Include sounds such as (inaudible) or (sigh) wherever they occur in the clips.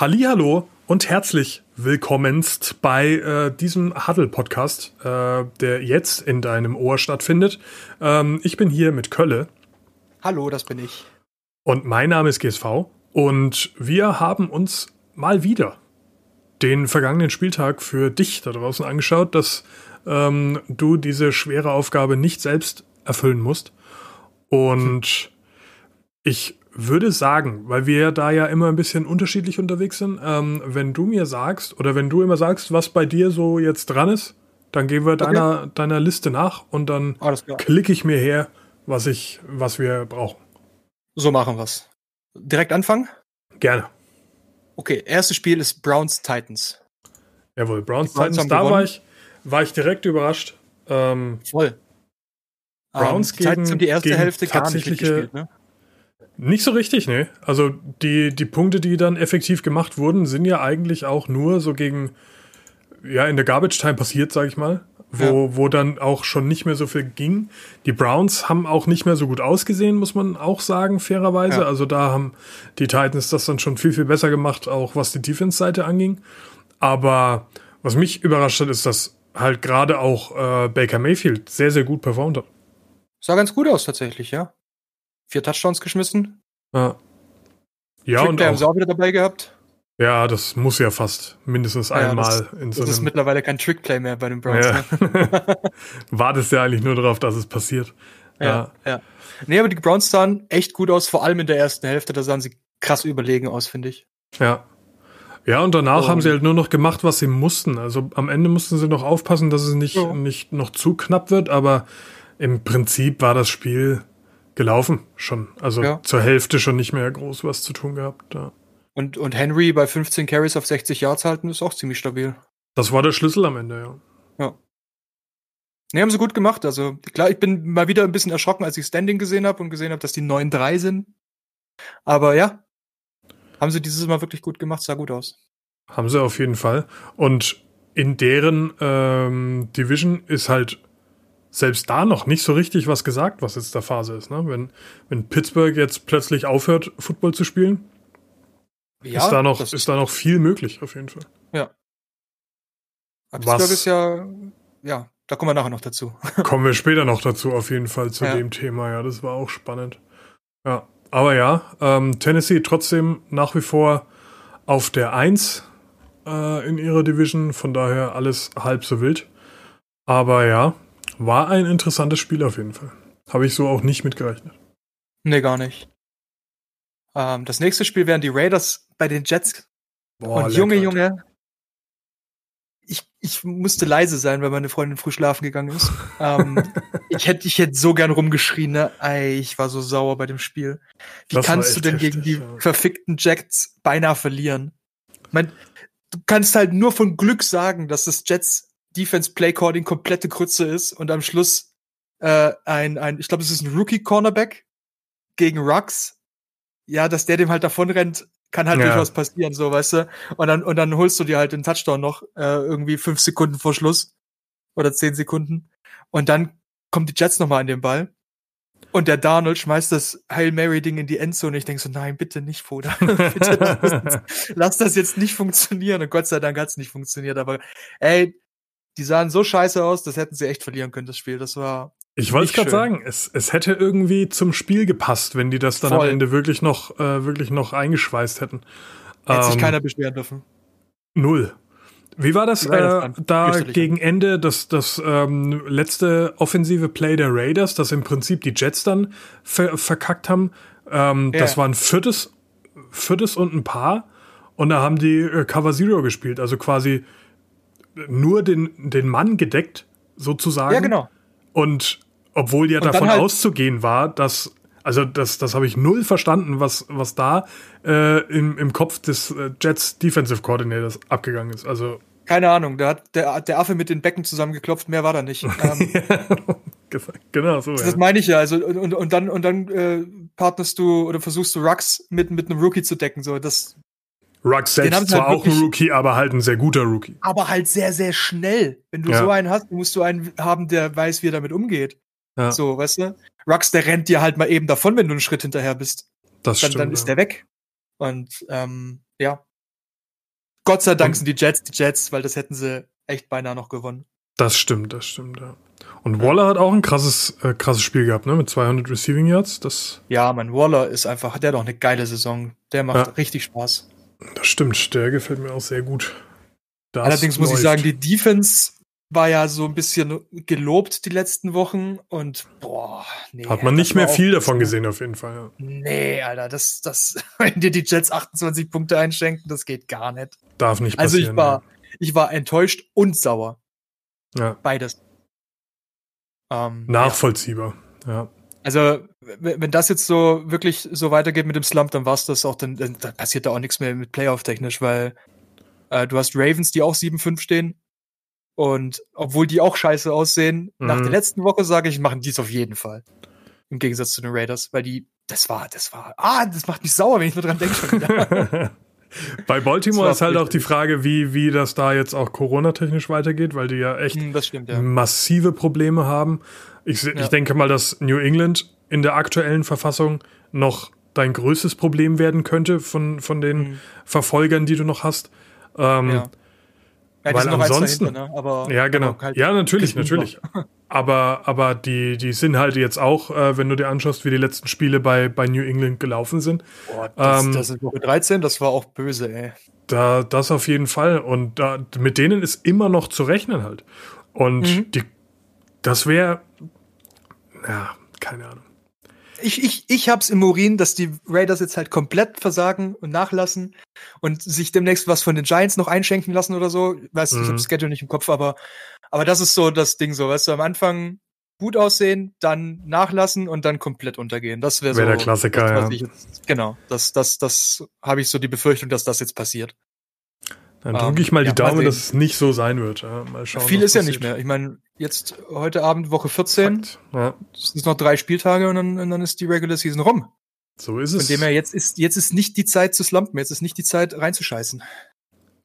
Hallihallo und herzlich willkommenst bei äh, diesem Huddle-Podcast, äh, der jetzt in deinem Ohr stattfindet. Ähm, ich bin hier mit Kölle. Hallo, das bin ich. Und mein Name ist GSV. Und wir haben uns mal wieder den vergangenen Spieltag für dich da draußen angeschaut, dass ähm, du diese schwere Aufgabe nicht selbst erfüllen musst. Und ich würde sagen, weil wir da ja immer ein bisschen unterschiedlich unterwegs sind, ähm, wenn du mir sagst oder wenn du immer sagst, was bei dir so jetzt dran ist, dann gehen wir okay. deiner, deiner Liste nach und dann klicke ich mir her, was ich, was wir brauchen. So machen wir's. Direkt anfangen? Gerne. Okay, erstes Spiel ist Browns Titans. Jawohl, Browns, Titans, da war ich, war ich direkt überrascht. Ähm, Voll. Browns um, ähm, gegen, die, die erste Hälfte gar nicht gespielt, ne? Nicht so richtig, ne? Also die, die Punkte, die dann effektiv gemacht wurden, sind ja eigentlich auch nur so gegen, ja, in der Garbage Time passiert, sag ich mal. Wo, ja. wo dann auch schon nicht mehr so viel ging. Die Browns haben auch nicht mehr so gut ausgesehen, muss man auch sagen, fairerweise. Ja. Also da haben die Titans das dann schon viel, viel besser gemacht, auch was die Defense-Seite anging. Aber was mich überrascht hat, ist, dass halt gerade auch äh, Baker Mayfield sehr, sehr gut performt hat. Sah ganz gut aus tatsächlich, ja vier Touchdowns geschmissen. Ja. Ja, Trick und auch, haben sie auch wieder dabei gehabt. Ja, das muss ja fast mindestens ja, einmal das, in so Das ist mittlerweile kein Trickplay mehr bei den Browns. Ja. Ne? (laughs) Wartest ja eigentlich nur darauf, dass es passiert. Ja, ja. ja. Nee, aber die Browns sahen echt gut aus, vor allem in der ersten Hälfte. Da sahen sie krass überlegen aus, finde ich. Ja. Ja, und danach oh. haben sie halt nur noch gemacht, was sie mussten. Also am Ende mussten sie noch aufpassen, dass es nicht, ja. nicht noch zu knapp wird, aber im Prinzip war das Spiel gelaufen schon. Also ja. zur Hälfte schon nicht mehr groß was zu tun gehabt. Ja. Und, und Henry bei 15 Carries auf 60 Yards halten ist auch ziemlich stabil. Das war der Schlüssel am Ende, ja. Ja. Ne, haben sie gut gemacht. Also klar, ich bin mal wieder ein bisschen erschrocken, als ich Standing gesehen habe und gesehen habe, dass die 9-3 sind. Aber ja, haben sie dieses Mal wirklich gut gemacht, sah gut aus. Haben sie auf jeden Fall. Und in deren ähm, Division ist halt selbst da noch nicht so richtig was gesagt, was jetzt der Phase ist. Ne? Wenn, wenn Pittsburgh jetzt plötzlich aufhört, Football zu spielen, ja, ist, da noch, ist da noch viel möglich, auf jeden Fall. Ja. Pittsburgh was, ist ja, ja, da kommen wir nachher noch dazu. (laughs) kommen wir später noch dazu, auf jeden Fall, zu ja. dem Thema. Ja, das war auch spannend. Ja, aber ja, ähm, Tennessee trotzdem nach wie vor auf der 1 äh, in ihrer Division, von daher alles halb so wild. Aber ja, war ein interessantes Spiel auf jeden Fall. Habe ich so auch nicht mitgerechnet. Nee, gar nicht. Ähm, das nächste Spiel wären die Raiders bei den Jets. Boah, Und Junge, Junge, ich, ich musste leise sein, weil meine Freundin früh schlafen gegangen ist. ähm, (laughs) ich hätte ich hätte so gern rumgeschrien, ne? Ey, ich war so sauer bei dem Spiel. Wie das kannst du denn heftig, gegen die ja. verfickten Jets beinahe verlieren? Ich mein, du kannst halt nur von Glück sagen, dass das Jets Defense Play Calling komplette Krütze ist und am Schluss äh, ein, ein, ich glaube, es ist ein Rookie Cornerback gegen Rux. Ja, dass der dem halt davon rennt, kann halt ja. durchaus passieren, so, weißt du. Und dann, und dann holst du dir halt den Touchdown noch äh, irgendwie fünf Sekunden vor Schluss oder zehn Sekunden. Und dann kommt die Jets nochmal an den Ball. Und der Darnold schmeißt das Hail Mary-Ding in die Endzone. Ich denke so, nein, bitte nicht, Foda. (laughs) bitte, lass, lass, das jetzt nicht funktionieren. Und Gott sei Dank hat's nicht funktioniert. Aber ey, die sahen so scheiße aus, das hätten sie echt verlieren können, das Spiel. Das war. Ich wollte gerade sagen, es, es hätte irgendwie zum Spiel gepasst, wenn die das dann Voll. am Ende wirklich noch, äh, wirklich noch eingeschweißt hätten. Hätte ähm, sich keiner beschweren dürfen. Null. Wie war das äh, da gegen Ende, das, das ähm, letzte offensive Play der Raiders, das im Prinzip die Jets dann ver verkackt haben? Ähm, yeah. Das war ein viertes, viertes und ein Paar. Und da haben die äh, Cover Zero gespielt, also quasi nur den, den Mann gedeckt, sozusagen. Ja, genau. Und obwohl ja und davon halt auszugehen war, dass, also das, das habe ich null verstanden, was, was da äh, im, im Kopf des äh, Jets Defensive Coordinators abgegangen ist. Also keine Ahnung, da hat der, der Affe mit den Becken zusammengeklopft, mehr war da nicht. (laughs) Ähm, (laughs) genau, so. Das, ja. meine ich ja. Also, und, und dann, und dann äh, partnerst du oder versuchst du Rux mit, mit einem Rookie zu decken. So, das Ruggs selbst zwar halt auch ein Rookie, aber halt ein sehr guter Rookie. Aber halt sehr, sehr schnell. Wenn du ja. so einen hast, musst du einen haben, der weiß, wie er damit umgeht. Ja. So, weißt du? Rux, der rennt dir halt mal eben davon, wenn du einen Schritt hinterher bist. Das dann, stimmt. Dann ist der weg. Und ähm, ja. Gott sei Dank und, sind die Jets die Jets, weil das hätten sie echt beinahe noch gewonnen. Das stimmt, das stimmt, ja. Und Waller hat auch ein krasses, äh, krasses Spiel gehabt, ne? Mit 200 Receiving Yards. Das ja, mein Waller ist einfach, der hat auch eine geile Saison. Der macht ja. richtig Spaß. Das stimmt, der gefällt mir auch sehr gut. Das Allerdings läuft. muss ich sagen, die Defense war ja so ein bisschen gelobt die letzten Wochen und boah, nee. Hat man nicht mehr viel davon gesehen, auf jeden Fall. Ja. Nee, Alter, das, das, (laughs) wenn dir die Jets 28 Punkte einschenken, das geht gar nicht. Darf nicht passieren. Also ich war, ja. ich war enttäuscht und sauer. Ja. Beides. Ähm, Nachvollziehbar, ja. Also, wenn das jetzt so wirklich so weitergeht mit dem Slump, dann war's das auch, dann, dann passiert da auch nichts mehr mit Playoff-technisch, weil äh, du hast Ravens, die auch 7-5 stehen. Und obwohl die auch scheiße aussehen, mhm. nach der mhm. letzten Woche sage ich, machen die es auf jeden Fall. Im Gegensatz zu den Raiders, weil die, das war, das war, ah, das macht mich sauer, wenn ich nur dran denke. (laughs) Bei Baltimore ist halt auch die Frage, wie, wie das da jetzt auch Corona-technisch weitergeht, weil die ja echt hm, stimmt, ja. massive Probleme haben. Ich, ja. ich denke mal, dass New England in der aktuellen Verfassung noch dein größtes Problem werden könnte von, von den mhm. Verfolgern, die du noch hast. Ähm, ja. Ja, weil ansonsten, dahinter, ne? aber, ja genau, aber halt ja natürlich, natürlich. (laughs) aber aber die die sind halt jetzt auch, äh, wenn du dir anschaust, wie die letzten Spiele bei bei New England gelaufen sind. Boah, das, ähm, das ist Woche 13, das war auch böse, ey. Da das auf jeden Fall und da mit denen ist immer noch zu rechnen halt. Und mhm. die das wäre ja keine Ahnung ich, ich, ich hab's im Urin, dass die Raiders jetzt halt komplett versagen und nachlassen und sich demnächst was von den Giants noch einschenken lassen oder so. Weiß, mhm. ich hab das Schedule nicht im Kopf, aber, aber das ist so das Ding so, weißt du, am Anfang gut aussehen, dann nachlassen und dann komplett untergehen. Das wäre wär so. der Klassiker, das, ja. Jetzt, genau, das, das, das habe ich so die Befürchtung, dass das jetzt passiert. Dann drücke ähm, ich mal die ja, Daumen, dass es nicht so sein wird. Ja, mal schauen, Viel ist ja nicht mehr. Ich meine, jetzt heute Abend Woche 14. Ja. Es sind noch drei Spieltage und dann, und dann ist die Regular Season rum. So ist es. Von dem her, jetzt ist, jetzt ist nicht die Zeit zu slumpen, jetzt ist nicht die Zeit reinzuscheißen.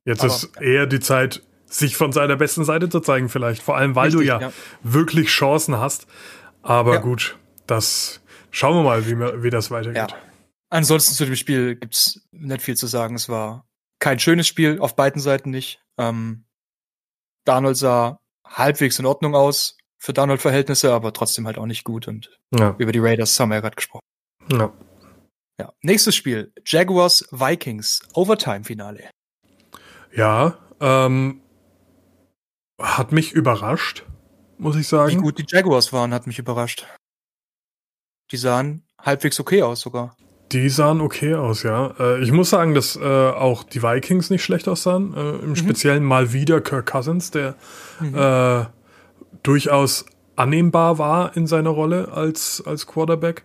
Jetzt Aber, ist eher die Zeit, sich von seiner besten Seite zu zeigen, vielleicht. Vor allem, weil richtig, du ja, wirklich Chancen hast. Aber gut, das schauen wir mal, wie, wie das weitergeht. Ja. Ansonsten zu dem Spiel gibt's nicht viel zu sagen. Es war kein schönes Spiel, auf beiden Seiten nicht. Ähm, Darnold sah halbwegs in Ordnung aus für Darnold-Verhältnisse, aber trotzdem halt auch nicht gut. Und ja. über die Raiders haben wir ja gerade gesprochen. Ja. ja. Nächstes Spiel: Jaguars Vikings Overtime-Finale. Ja, ähm, hat mich überrascht, muss ich sagen. Wie gut die Jaguars waren, hat mich überrascht. Die sahen halbwegs okay aus sogar. Die sahen okay aus, ja. Äh, ich muss sagen, dass äh, auch die Vikings nicht schlecht aussahen. Äh, Im mhm. Speziellen mal wieder Kirk Cousins, der mhm. äh, durchaus annehmbar war in seiner Rolle als, als Quarterback.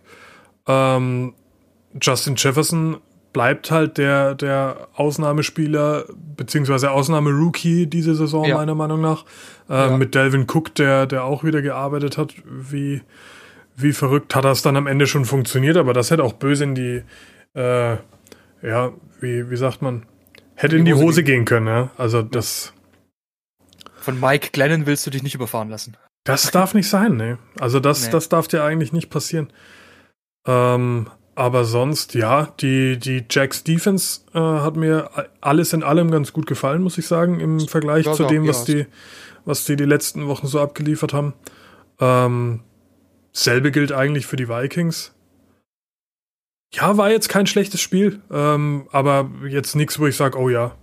Ähm, Justin Jefferson bleibt halt der, der Ausnahmespieler beziehungsweise Ausnahmerookie diese Saison, ja. meiner Meinung nach. Äh, ja. Mit Delvin Cook, der, der auch wieder gearbeitet hat, wie wie verrückt hat das dann am Ende schon funktioniert, aber das hätte auch böse in die, äh, ja, wie, wie sagt man, hätte in die, Hose, Hose gehen können, ja. Also das. Von Mike Glennon willst du dich nicht überfahren lassen. Das darf nicht sein, ne. Also das, nee. das darf dir eigentlich nicht passieren. Ähm, aber sonst, ja, die, die Jacks Defense äh, hat mir alles in allem ganz gut gefallen, muss ich sagen, im Vergleich zu dem, was die, was die die letzten Wochen so abgeliefert haben. Ähm, Selbe gilt eigentlich für die Vikings. Ja, war jetzt kein schlechtes Spiel, ähm, aber jetzt nichts, wo ich sage, oh ja,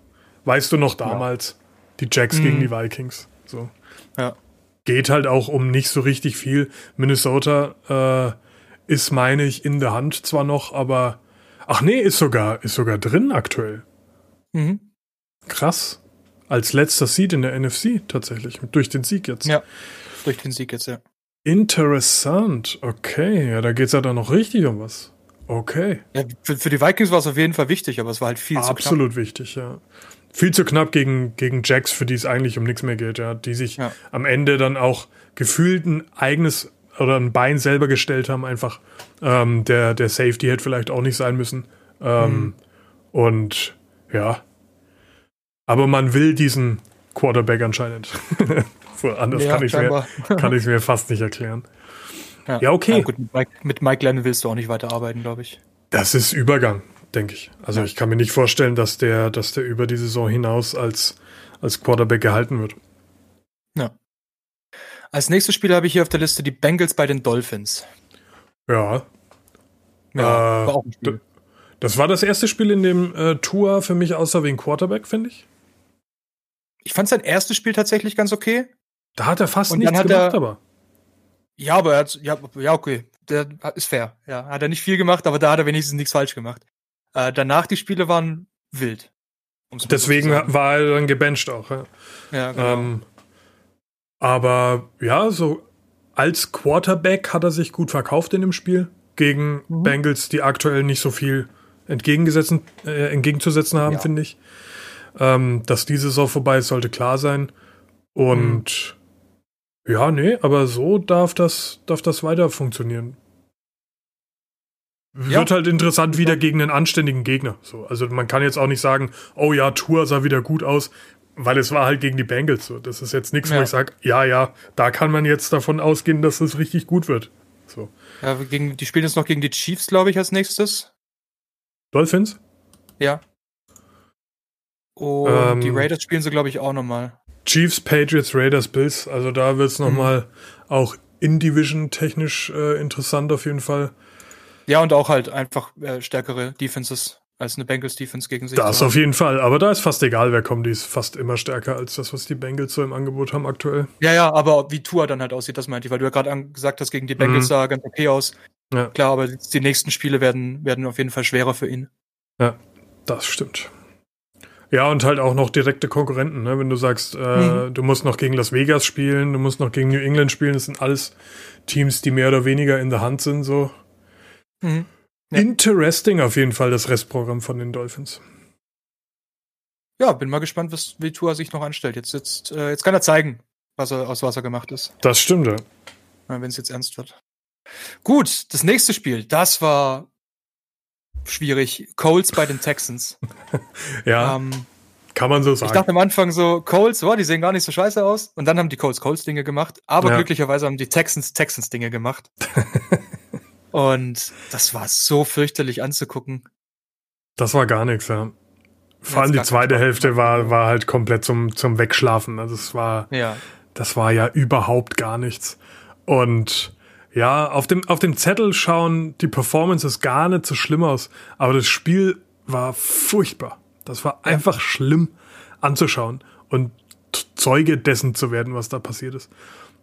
weißt du noch damals, ja. die Jacks mhm. gegen die Vikings. So. Ja. Geht halt auch um nicht so richtig viel. Minnesota äh, ist, meine ich, in der Hand zwar noch, aber ach nee, ist sogar, ist sogar drin aktuell. Mhm. Krass. Als letzter Seed in der NFC tatsächlich, durch den Sieg jetzt. Ja, durch den Sieg jetzt, ja. Interessant. Okay, ja, da geht es ja dann noch richtig um was. Okay. Ja, für, für, die Vikings war es auf jeden Fall wichtig, aber es war halt viel Absolut zu knapp. Absolut wichtig, ja. Viel zu knapp gegen, gegen Jacks, für die es eigentlich um nichts mehr geht, ja. Die sich ja. am Ende dann auch gefühlt ein eigenes oder ein Bein selber gestellt haben, einfach. Ähm, der, der Safety hätte vielleicht auch nicht sein müssen. Ähm, mhm. Und ja. Aber man will diesen Quarterback anscheinend. (laughs) Anders ja, kann ich mir, (laughs) kann ich mir fast nicht erklären. Ja, ja okay. Ja, gut, mit, Mike, mit Mike Glenn willst du auch nicht weiterarbeiten, glaube ich. Das ist Übergang. denke ich. Also ich kann mir nicht vorstellen, dass der, dass der über die Saison hinaus als, als Quarterback gehalten wird. Ja. Als nächstes Spiel habe ich hier auf der Liste die Bengals bei den Dolphins. Ja. Ja, äh, war. Das war das erste Spiel, in dem äh, Tua für mich wie ein Quarterback, finde ich. Ich fand sein erstes Spiel tatsächlich ganz okay. Da hat er fast Und nichts gemacht, er, aber. Ja, aber er hat, ja, ja, okay. Der ist fair. Ja, hat er nicht viel gemacht, aber da hat er wenigstens nichts falsch gemacht. Äh, danach die Spiele waren wild. Deswegen so war er dann gebencht auch. Ja, ja genau. Ähm, aber ja, so als Quarterback hat er sich gut verkauft in dem Spiel gegen mhm. Bengals, die aktuell nicht so viel entgegengesetzen, äh, entgegenzusetzen haben, ja. finde ich. Ähm, dass diese Saison vorbei ist, sollte klar sein. Und mhm. Ja, nee, aber so darf das, darf das weiter funktionieren. Ja. Wird halt interessant wieder gegen einen anständigen Gegner. So, also man kann jetzt auch nicht sagen, oh ja, Tour sah wieder gut aus, weil es war halt gegen die Bengals. So, das ist jetzt nichts, ja. wo ich sage, ja, ja, da kann man jetzt davon ausgehen, dass es richtig gut wird. So. Ja, gegen, die spielen jetzt noch gegen die Chiefs, glaube ich, als nächstes. Dolphins? Ja. Und ähm, die Raiders spielen sie, glaube ich, auch nochmal. Chiefs, Patriots, Raiders, Bills. Also da wird es nochmal mhm. auch in-Division technisch äh, interessant auf jeden Fall. Ja, und auch halt einfach äh, stärkere Defenses als eine Bengals Defense gegen sich. Das auf jeden Fall, aber da ist fast egal, wer kommt, die ist fast immer stärker als das, was die Bengals so im Angebot haben aktuell. Ja, ja, aber wie Tua dann halt aussieht, das meinte ich, weil du ja gerade gesagt hast, gegen die Bengals mhm. sah ganz okay aus. Ja. Klar, aber die nächsten Spiele werden, werden auf jeden Fall schwerer für ihn. Ja, das stimmt. Ja, und halt auch noch direkte Konkurrenten, ne? Wenn du sagst, äh, mhm. du musst noch gegen Las Vegas spielen, du musst noch gegen New England spielen, das sind alles Teams, die mehr oder weniger in der Hand sind, so. Mhm. Ja. Interesting auf jeden Fall das Restprogramm von den Dolphins. Ja, bin mal gespannt, was wie Tua sich noch anstellt. Jetzt, jetzt, äh, jetzt kann er zeigen, was er, aus was er gemacht ist. Das stimmt, ja. Wenn es jetzt ernst wird. Gut, das nächste Spiel, das war schwierig. Coles bei den Texans. (laughs) ja. Ähm, kann man so sagen. Ich dachte am Anfang so, Coles, oh, die sehen gar nicht so scheiße aus. Und dann haben die Coles Coles Dinge gemacht. Aber ja. glücklicherweise haben die Texans Texans Dinge gemacht. (laughs) Und das war so fürchterlich anzugucken. Das war gar nichts, ja. Vor allem die zweite Hälfte war, war halt komplett zum, zum Wegschlafen. Also es war, ja. das war ja überhaupt gar nichts. Und ja, auf dem, auf dem Zettel schauen die Performances gar nicht so schlimm aus, aber das Spiel war furchtbar. Das war einfach schlimm anzuschauen und Zeuge dessen zu werden, was da passiert ist.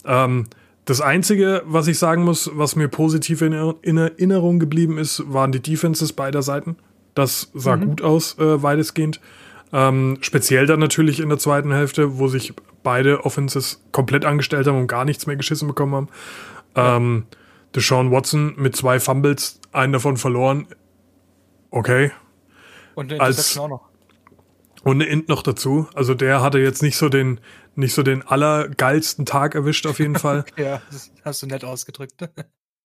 Ähm, das Einzige, was ich sagen muss, was mir positiv in, in Erinnerung geblieben ist, waren die Defenses beider Seiten. Das sah mhm. gut aus, äh, weitestgehend. Ähm, speziell dann natürlich in der zweiten Hälfte, wo sich beide Offenses komplett angestellt haben und gar nichts mehr geschissen bekommen haben. Ähm, Deshaun Watson mit zwei Fumbles, einen davon verloren. Okay. Und eine Als, auch noch. Und eine Int noch dazu. Also der hatte jetzt nicht so den, nicht so den allergeilsten Tag erwischt, auf jeden Fall. (laughs) ja, das hast du nett ausgedrückt. (laughs)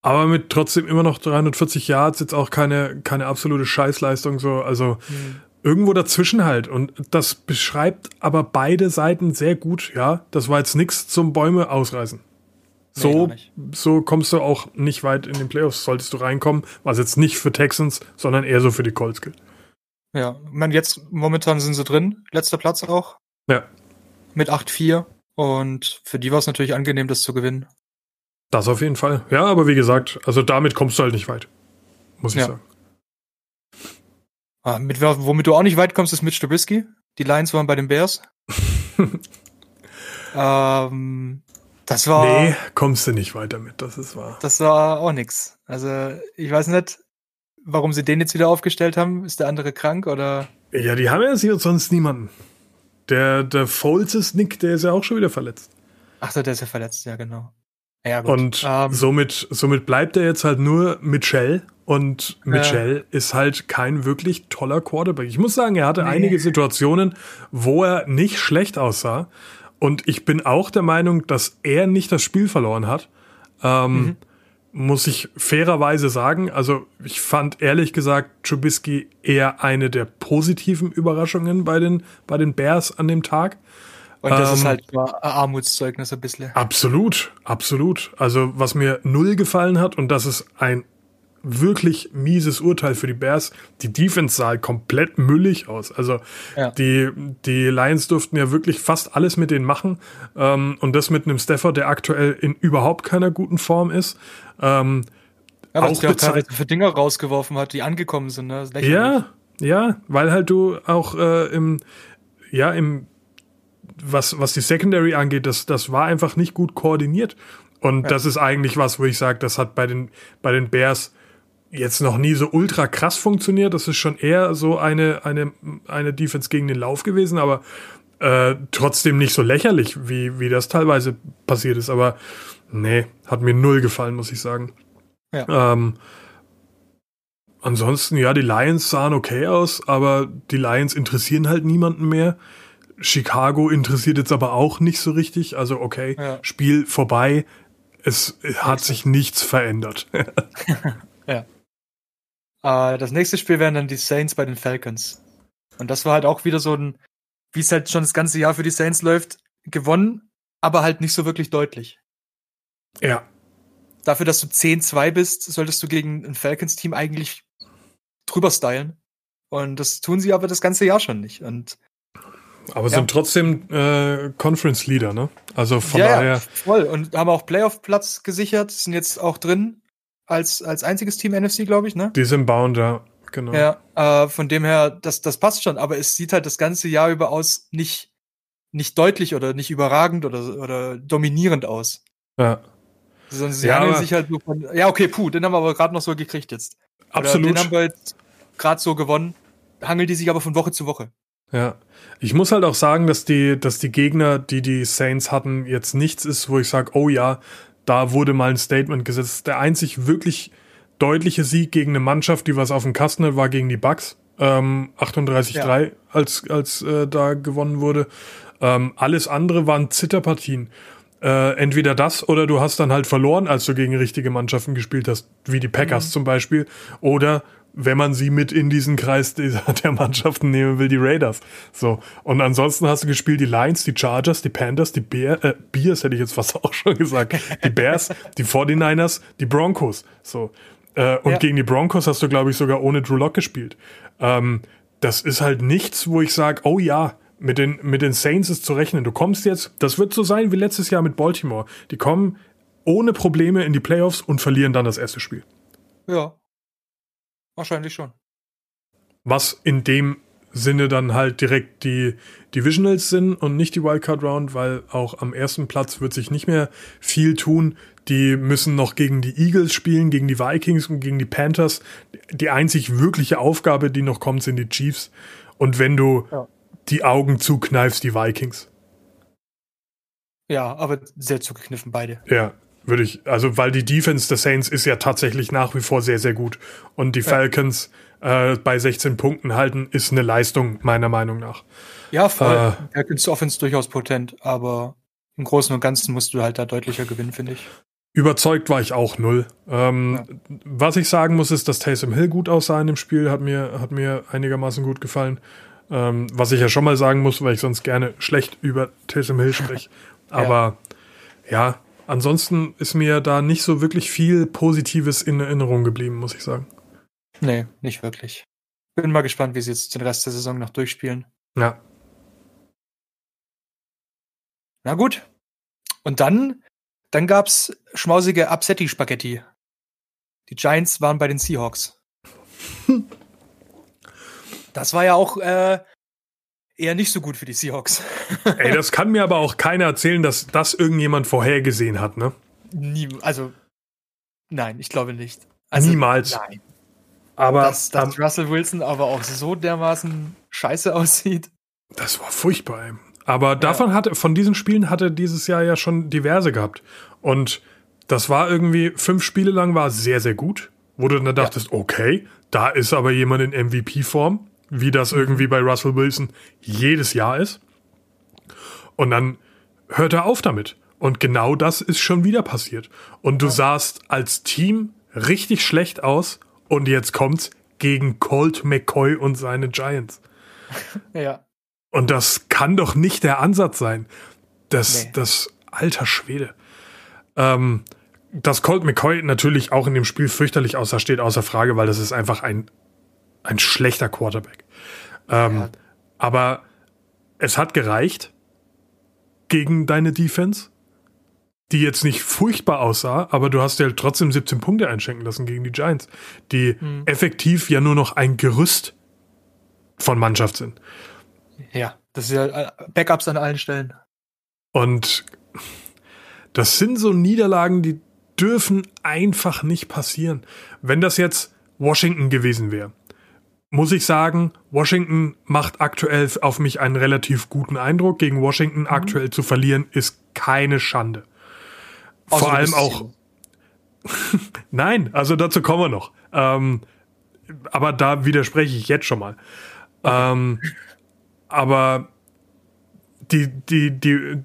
Aber mit trotzdem immer noch 340 Yards, jetzt auch keine, keine absolute Scheißleistung, so, also mhm. irgendwo dazwischen halt. Und das beschreibt aber beide Seiten sehr gut, ja. Das war jetzt nichts zum Bäume ausreißen. So, nee, so kommst du auch nicht weit in den Playoffs, solltest du reinkommen, was jetzt nicht für Texans, sondern eher so für die Colts gilt. Ja, ich meine, jetzt momentan sind sie drin, letzter Platz auch. Ja mit 8-4. Und für die war es natürlich angenehm, das zu gewinnen. Das auf jeden Fall. Ja, aber wie gesagt, also damit kommst du halt nicht weit. Muss ich ja. sagen. Ah, mit, womit du auch nicht weit kommst, ist mit Trubisky. Die Lions waren bei den Bears. (laughs) ähm, das war. Nee, kommst du nicht weiter mit, das ist wahr. Das war auch nix. Also, ich weiß nicht, warum sie den jetzt wieder aufgestellt haben. Ist der andere krank oder? Ja, die haben ja sonst niemanden. Der, der Foles ist Nick, der ist ja auch schon wieder verletzt. Ach so, der ist ja verletzt, ja, genau. Ja, gut. Und ähm, somit, somit bleibt er jetzt halt nur Mitchell. Und Mitchell äh, ist halt kein wirklich toller Quarterback. Ich muss sagen, er hatte nee. einige Situationen, wo er nicht schlecht aussah. Und ich bin auch der Meinung, dass er nicht das Spiel verloren hat. Ähm, mhm muss ich fairerweise sagen. Also ich fand ehrlich gesagt Trubisky eher eine der positiven Überraschungen bei den, bei den Bears an dem Tag. Und das ähm, ist halt ein Armutszeugnis ein bisschen. Absolut, absolut. Also was mir null gefallen hat, und das ist ein wirklich mieses Urteil für die Bears. Die Defense sah halt komplett müllig aus. Also ja. die, die Lions durften ja wirklich fast alles mit denen machen. Ähm, und das mit einem Stafford, der aktuell in überhaupt keiner guten Form ist. Ähm, ja, auch teilweise für Dinger rausgeworfen hat, die angekommen sind. Ne? Ja, ja, weil halt du auch äh, im, ja, im, was, was die Secondary angeht, das, das war einfach nicht gut koordiniert. Und ja. das ist eigentlich was, wo ich sage, das hat bei den, bei den Bears jetzt noch nie so ultra krass funktioniert. Das ist schon eher so eine, eine, eine Defense gegen den Lauf gewesen, aber äh, trotzdem nicht so lächerlich, wie, wie das teilweise passiert ist. Aber nee, hat mir null gefallen, muss ich sagen. Ja. Ähm, ansonsten, ja, die Lions sahen okay aus, aber die Lions interessieren halt niemanden mehr. Chicago interessiert jetzt aber auch nicht so richtig. Also, okay, ja. Spiel vorbei. Es hat sich nichts verändert. (laughs) ja. Äh, das nächste Spiel wären dann die Saints bei den Falcons. Und das war halt auch wieder so ein, wie es halt schon das ganze Jahr für die Saints läuft, gewonnen, aber halt nicht so wirklich deutlich. Ja. Dafür, dass du 10-2 bist, solltest du gegen ein Falcons-Team eigentlich drüber stylen. Und das tun sie aber das ganze Jahr schon nicht. Und aber ja. sind trotzdem äh, Conference Leader, ne? Also von ja, daher. Ja, voll. Und haben auch Playoff-Platz gesichert, sind jetzt auch drin als, als einziges Team NFC, glaube ich, ne? Die sind bound, ja. Genau. Ja, äh, von dem her, das, das passt schon, aber es sieht halt das ganze Jahr über aus nicht, nicht deutlich oder nicht überragend oder, oder dominierend aus. Ja. Sondern sie ja, sich halt nur von. Ja, okay, puh, den haben wir aber gerade noch so gekriegt jetzt. Absolut. Oder den haben wir jetzt gerade so gewonnen. Hangeln die sich aber von Woche zu Woche. Ja. Ich muss halt auch sagen, dass die, dass die Gegner, die die Saints hatten, jetzt nichts ist, wo ich sage, oh ja, da wurde mal ein Statement gesetzt. Der einzig wirklich deutliche Sieg gegen eine Mannschaft, die was auf dem Kasten hat, war gegen die Bucks. Ähm, 38-3, ja. als, als äh, da gewonnen wurde. Ähm, alles andere waren Zitterpartien. Äh, entweder das oder du hast dann halt verloren, als du gegen richtige Mannschaften gespielt hast, wie die Packers mhm. zum Beispiel. Oder wenn man sie mit in diesen Kreis der, (laughs) der Mannschaften nehmen will, die Raiders. So. Und ansonsten hast du gespielt die Lions, die Chargers, die Panthers, die Bear, äh, Bears hätte ich jetzt fast (laughs) auch schon gesagt, die Bears, die 49ers, die Broncos. So. Äh, und ja. gegen die Broncos hast du, glaube ich, sogar ohne Drew Lock gespielt. Ähm, das ist halt nichts, wo ich sage, oh ja, mit den, mit den Saints ist zu rechnen. Du kommst jetzt, das wird so sein wie letztes Jahr mit Baltimore. Die kommen ohne Probleme in die Playoffs und verlieren dann das erste Spiel. Ja, Wahrscheinlich schon. Was in dem Sinne dann halt direkt die Divisionals sind und nicht die Wildcard Round, weil auch am ersten Platz wird sich nicht mehr viel tun. Die müssen noch gegen die Eagles spielen, gegen die Vikings und gegen die Panthers. Die einzig wirkliche Aufgabe, die noch kommt, sind die Chiefs. Und wenn du ja. die Augen zukneifst, die Vikings. Ja, aber sehr zugekniffen beide. Ja, würde ich, also weil die Defense der Saints ist ja tatsächlich nach wie vor sehr, sehr gut. Und die Falcons äh, bei 16 Punkten halten, ist eine Leistung, meiner Meinung nach. Ja, voll. Äh, Falcons Offense durchaus potent, aber im Großen und Ganzen musst du halt da deutlicher gewinnen, finde ich. Überzeugt war ich auch null. Ähm, ja. Was ich sagen muss, ist, dass Taysom Hill gut aussah in dem Spiel, hat mir, hat mir einigermaßen gut gefallen. Ähm, was ich ja schon mal sagen muss, weil ich sonst gerne schlecht über Taysom Hill spreche. (laughs) Aber ja. ja, ansonsten ist mir da nicht so wirklich viel Positives in Erinnerung geblieben, muss ich sagen. Nee, nicht wirklich. Bin mal gespannt, wie sie jetzt den Rest der Saison noch durchspielen. Ja. Na gut. Und dann, dann gab's schmausige Absetti-Spaghetti. Die Giants waren bei den Seahawks. (laughs) das war ja auch äh, eher nicht so gut für die Seahawks. (laughs) Ey, das kann mir aber auch keiner erzählen, dass das irgendjemand vorhergesehen hat, ne? Nie, also, nein, ich glaube nicht. Also, Niemals. Nein. Aber dass, dass um, Russell Wilson aber auch so dermaßen scheiße aussieht. Das war furchtbar. Ey. Aber ja. davon hatte, von diesen Spielen hatte dieses Jahr ja schon diverse gehabt. Und das war irgendwie fünf Spiele lang war sehr, sehr gut. Wo du dann dachtest, ja. okay, da ist aber jemand in MVP-Form wie das irgendwie bei Russell Wilson jedes Jahr ist. Und dann hört er auf damit. Und genau das ist schon wieder passiert. Und du ja. sahst als Team richtig schlecht aus. Und jetzt kommt's gegen Colt McCoy und seine Giants. (laughs) Ja. Und das kann doch nicht der Ansatz sein. Das, nee. das alter Schwede. Ähm, dass Colt McCoy natürlich auch in dem Spiel fürchterlich aussah, steht außer Frage, weil das ist einfach ein, ein schlechter Quarterback. Ähm, ja. Aber es hat gereicht gegen deine Defense, die jetzt nicht furchtbar aussah, aber du hast ja trotzdem 17 Punkte einschenken lassen gegen die Giants, die mhm. effektiv ja nur noch ein Gerüst von Mannschaft sind. Ja, das ist ja äh, Backups an allen Stellen. Und das sind so Niederlagen, die dürfen einfach nicht passieren. Wenn das jetzt Washington gewesen wäre, muss ich sagen, Washington macht aktuell auf mich einen relativ guten Eindruck. Gegen Washington mhm. aktuell zu verlieren, ist keine Schande. Vor also allem auch. (laughs) Nein, also dazu kommen wir noch. Ähm, aber da widerspreche ich jetzt schon mal. Ähm, aber die, die, die,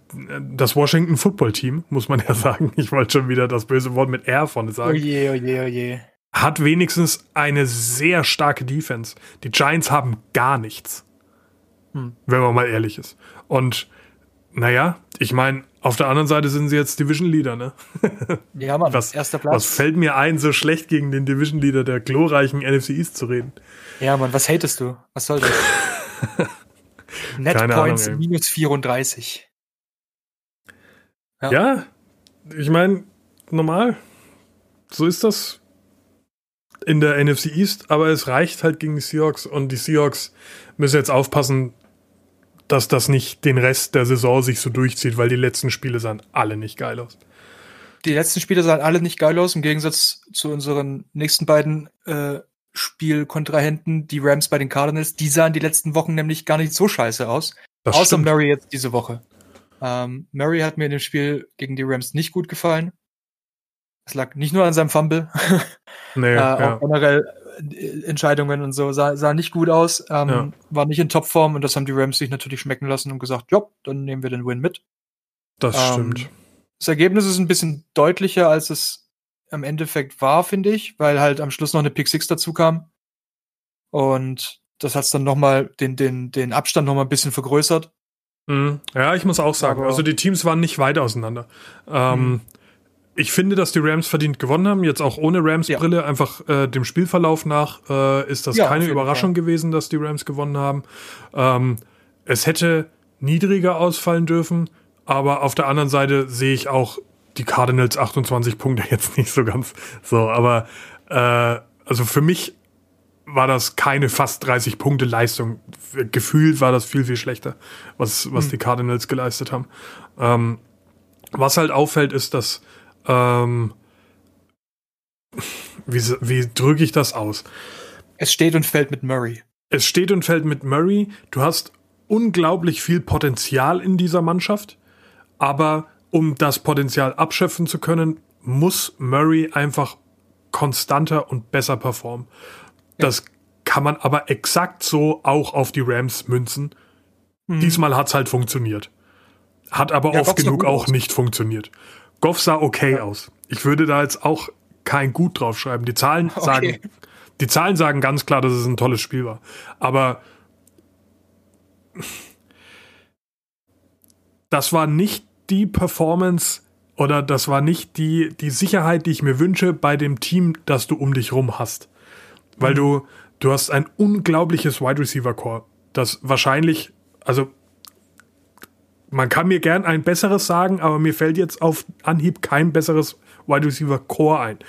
das Washington Football Team, muss man ja (laughs) sagen, ich wollte schon wieder das böse Wort mit R vorne sagen. Oh je, oh je, oh je. Hat wenigstens eine sehr starke Defense. Die Giants haben gar nichts. Hm. Wenn man mal ehrlich ist. Und naja, ich meine, auf der anderen Seite sind sie jetzt Division Leader, ne? (laughs) Ja, Mann, was, erster Platz. Was fällt mir ein, so schlecht gegen den Division Leader der glorreichen NFC East zu reden? Ja, Mann, was hatest du? Was soll das? (laughs) Net Keine Points Ahnung, minus 34. Ja, ja ich meine, normal. So ist das in der NFC East, aber es reicht halt gegen die Seahawks und die Seahawks müssen jetzt aufpassen, dass das nicht den Rest der Saison sich so durchzieht, weil die letzten Spiele sahen alle nicht geil aus. Die letzten Spiele sahen alle nicht geil aus, im Gegensatz zu unseren nächsten beiden äh, Spielkontrahenten, die Rams bei den Cardinals, die sahen die letzten Wochen nämlich gar nicht so scheiße aus. Das außer stimmt. Murray jetzt diese Woche. Ähm, Murray hat mir in dem Spiel gegen die Rams nicht gut gefallen. Es lag nicht nur an seinem Fumble. (laughs) Nee, äh, ja. Auch generell äh, Entscheidungen und so sah, sah nicht gut aus, ähm, ja. war nicht in Topform und das haben die Rams sich natürlich schmecken lassen und gesagt, ja, dann nehmen wir den Win mit. Das ähm, stimmt. Das Ergebnis ist ein bisschen deutlicher, als es im Endeffekt war, finde ich, weil halt am Schluss noch eine Pick Six dazu kam. Und das hat dann nochmal den, den, den Abstand nochmal ein bisschen vergrößert. Mhm. Ja, ich muss auch sagen, Aber also die Teams waren nicht weit auseinander. Ähm, mhm. Ich finde, dass die Rams verdient gewonnen haben, jetzt auch ohne Rams-Brille, ja. einfach äh, dem Spielverlauf nach äh, ist das ja, keine Überraschung Fall. gewesen, dass die Rams gewonnen haben. Ähm, es hätte niedriger ausfallen dürfen, aber auf der anderen Seite sehe ich auch die Cardinals 28 Punkte (laughs) jetzt nicht so ganz so, aber äh, also für mich war das keine fast 30 Punkte Leistung. Gefühlt war das viel, viel schlechter, was, was hm. die Cardinals geleistet haben. Ähm, was halt auffällt, ist, dass ähm, wie, wie drücke ich das aus? Es steht und fällt mit Murray. Es steht und fällt mit Murray. Du hast unglaublich viel Potenzial in dieser Mannschaft, aber um das Potenzial abschöpfen zu können, muss Murray einfach konstanter und besser performen. Ja. Das kann man aber exakt so auch auf die Rams münzen. Mhm. Diesmal hat es halt funktioniert. Hat aber ja, oft genug auch aus. nicht funktioniert. Goff sah okay ja. aus. Ich würde da jetzt auch kein Gut drauf schreiben. Die Zahlen okay. sagen, die Zahlen sagen ganz klar, dass es ein tolles Spiel war. Aber das war nicht die Performance oder das war nicht die, die Sicherheit, die ich mir wünsche bei dem Team, das du um dich rum hast. Weil mhm. du, du hast ein unglaubliches Wide Receiver Core, das wahrscheinlich, also man kann mir gern ein besseres sagen, aber mir fällt jetzt auf Anhieb kein besseres Wide Receiver Core ein.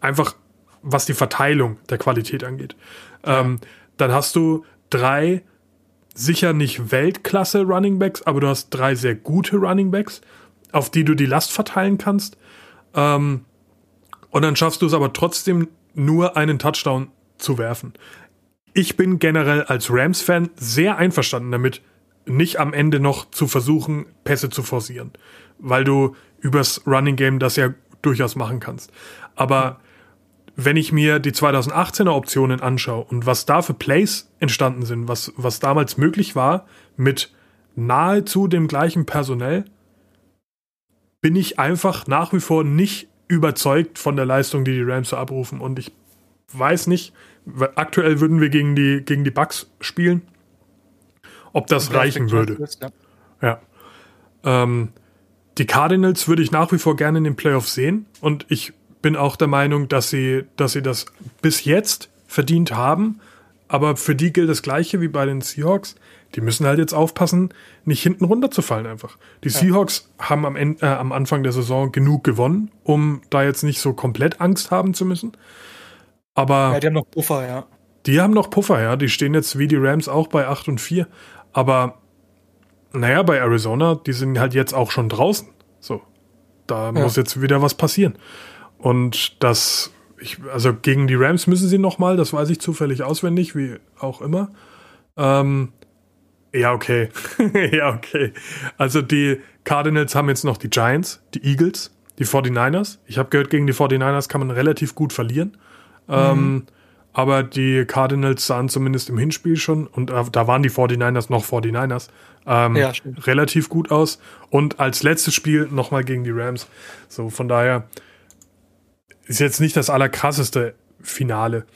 Einfach was die Verteilung der Qualität angeht. Ja. Ähm, dann hast du drei sicher nicht Weltklasse Running Backs, aber du hast drei sehr gute Running Backs, auf die du die Last verteilen kannst. Ähm, und dann schaffst du es aber trotzdem nur einen Touchdown zu werfen. Ich bin generell als Rams-Fan sehr einverstanden damit, nicht am Ende noch zu versuchen, Pässe zu forcieren, weil du übers Running Game das ja durchaus machen kannst. Aber wenn ich mir die 2018er Optionen anschaue und was da für Plays entstanden sind, was, was damals möglich war mit nahezu dem gleichen Personell, bin ich einfach nach wie vor nicht überzeugt von der Leistung, die die Rams so abrufen. Und ich weiß nicht, aktuell würden wir gegen die, gegen die Bucks spielen, ob das reichen würde. Ist, ja. ja. Ähm, die Cardinals würde ich nach wie vor gerne in den Playoffs sehen und ich bin auch der Meinung, dass sie, dass sie das bis jetzt verdient haben. Aber für die gilt das Gleiche wie bei den Seahawks. Die müssen halt jetzt aufpassen, nicht hinten runterzufallen einfach. Die ja. Seahawks haben am, Ende, äh, am Anfang der Saison genug gewonnen, um da jetzt nicht so komplett Angst haben zu müssen. Aber. Ja, die haben noch Puffer, ja. Die haben noch Puffer, ja. Die stehen jetzt wie die Rams auch bei 8 und 4. Aber naja, bei Arizona, die sind halt jetzt auch schon draußen. So. Da ja. muss jetzt wieder was passieren. Und das, ich, also gegen die Rams müssen sie nochmal, das weiß ich zufällig auswendig, wie auch immer. Ähm, ja, okay. (laughs) ja, okay. Also die Cardinals haben jetzt noch die Giants, die Eagles, die 49ers. Ich habe gehört, gegen die 49ers kann man relativ gut verlieren. Mhm. Ähm, aber die Cardinals sahen zumindest im Hinspiel schon, und da waren die 49ers noch 49ers, ähm, ja, relativ gut aus. Und als letztes Spiel nochmal gegen die Rams. So, von daher ist jetzt nicht das allerkrasseste Finale.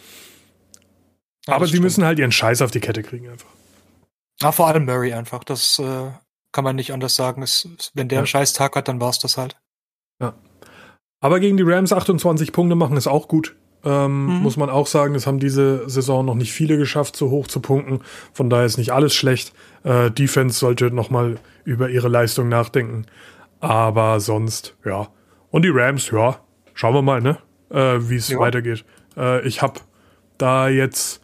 Ja, aber sie stimmt. müssen halt ihren Scheiß auf die Kette kriegen einfach. Ja, vor allem Murray einfach. Das äh, kann man nicht anders sagen. Es, wenn der ja. einen scheiß Tag hat, dann war es das halt. Ja. Aber gegen die Rams 28 Punkte machen ist auch gut. Ähm, mhm. Muss man auch sagen, das haben diese Saison noch nicht viele geschafft, so hoch zu punkten. Von daher ist nicht alles schlecht. Äh, Defense sollte nochmal über ihre Leistung nachdenken. Aber sonst, ja. Und die Rams, ja, schauen wir mal, ne? Äh, wie es ja. weitergeht. Äh, ich habe da jetzt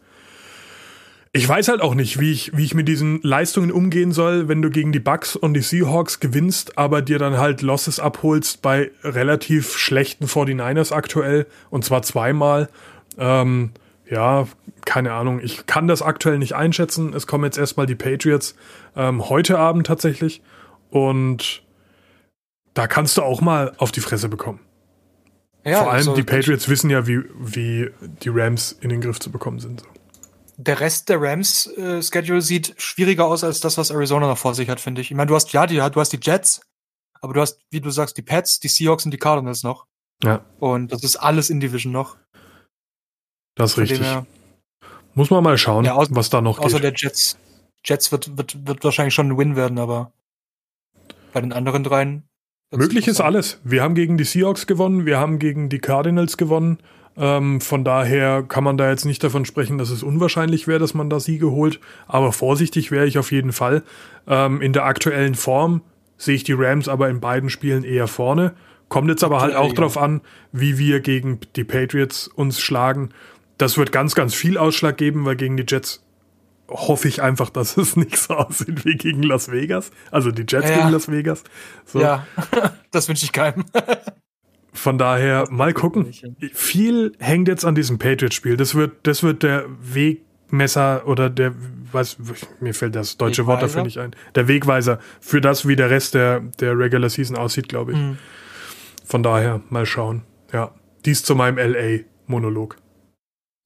ich weiß halt auch nicht, wie ich, wie ich mit diesen Leistungen umgehen soll, wenn du gegen die Bucks und die Seahawks gewinnst, aber dir dann halt Losses abholst bei relativ schlechten 49ers aktuell und zwar zweimal. Ähm, ja, keine Ahnung. Ich kann das aktuell nicht einschätzen. Es kommen jetzt erstmal die Patriots ähm, heute Abend tatsächlich und da kannst du auch mal auf die Fresse bekommen. Ja, Vor allem also die Patriots wissen ja, wie, wie die Rams in den Griff zu bekommen sind. So der Rest der Rams äh, Schedule sieht schwieriger aus als das, was Arizona noch vor sich hat, finde ich. Ich meine, du hast ja, die, du hast die Jets, aber du hast, wie du sagst, die Pets, die Seahawks und die Cardinals noch. Ja. Und das ist alles in Division noch. Das ist richtig. Her, Muss man mal schauen, ja, was da noch außer geht. Außer der Jets. Jets wird, wird, wird wahrscheinlich schon ein Win werden, aber bei den anderen dreien. Möglich ist alles. Wir haben gegen die Seahawks gewonnen, wir haben gegen die Cardinals gewonnen. Ähm, von daher kann man da jetzt nicht davon sprechen, dass es unwahrscheinlich wäre, dass man da Siege holt. Aber vorsichtig wäre ich auf jeden Fall. Ähm, in der aktuellen Form sehe ich die Rams aber in beiden Spielen eher vorne. Kommt jetzt aber halt auch ja. darauf an, wie wir gegen die Patriots uns schlagen. Das wird ganz, ganz viel Ausschlag geben, weil gegen die Jets hoffe ich einfach, dass es (laughs) nicht so aussieht wie gegen Las Vegas. Also die Jets ja. gegen Las Vegas. So. Ja, (laughs) das wünsche ich keinem. (laughs) Von daher mal gucken. Viel hängt jetzt an diesem Patriots-Spiel. Das wird, das wird der Wegmesser oder der, was, mir fällt das deutsche Wegweiser? Wort dafür nicht ein. Der Wegweiser für das, wie der Rest der, der Regular Season aussieht, glaube ich. Mhm. Von daher mal schauen. Ja, dies zu meinem LA-Monolog.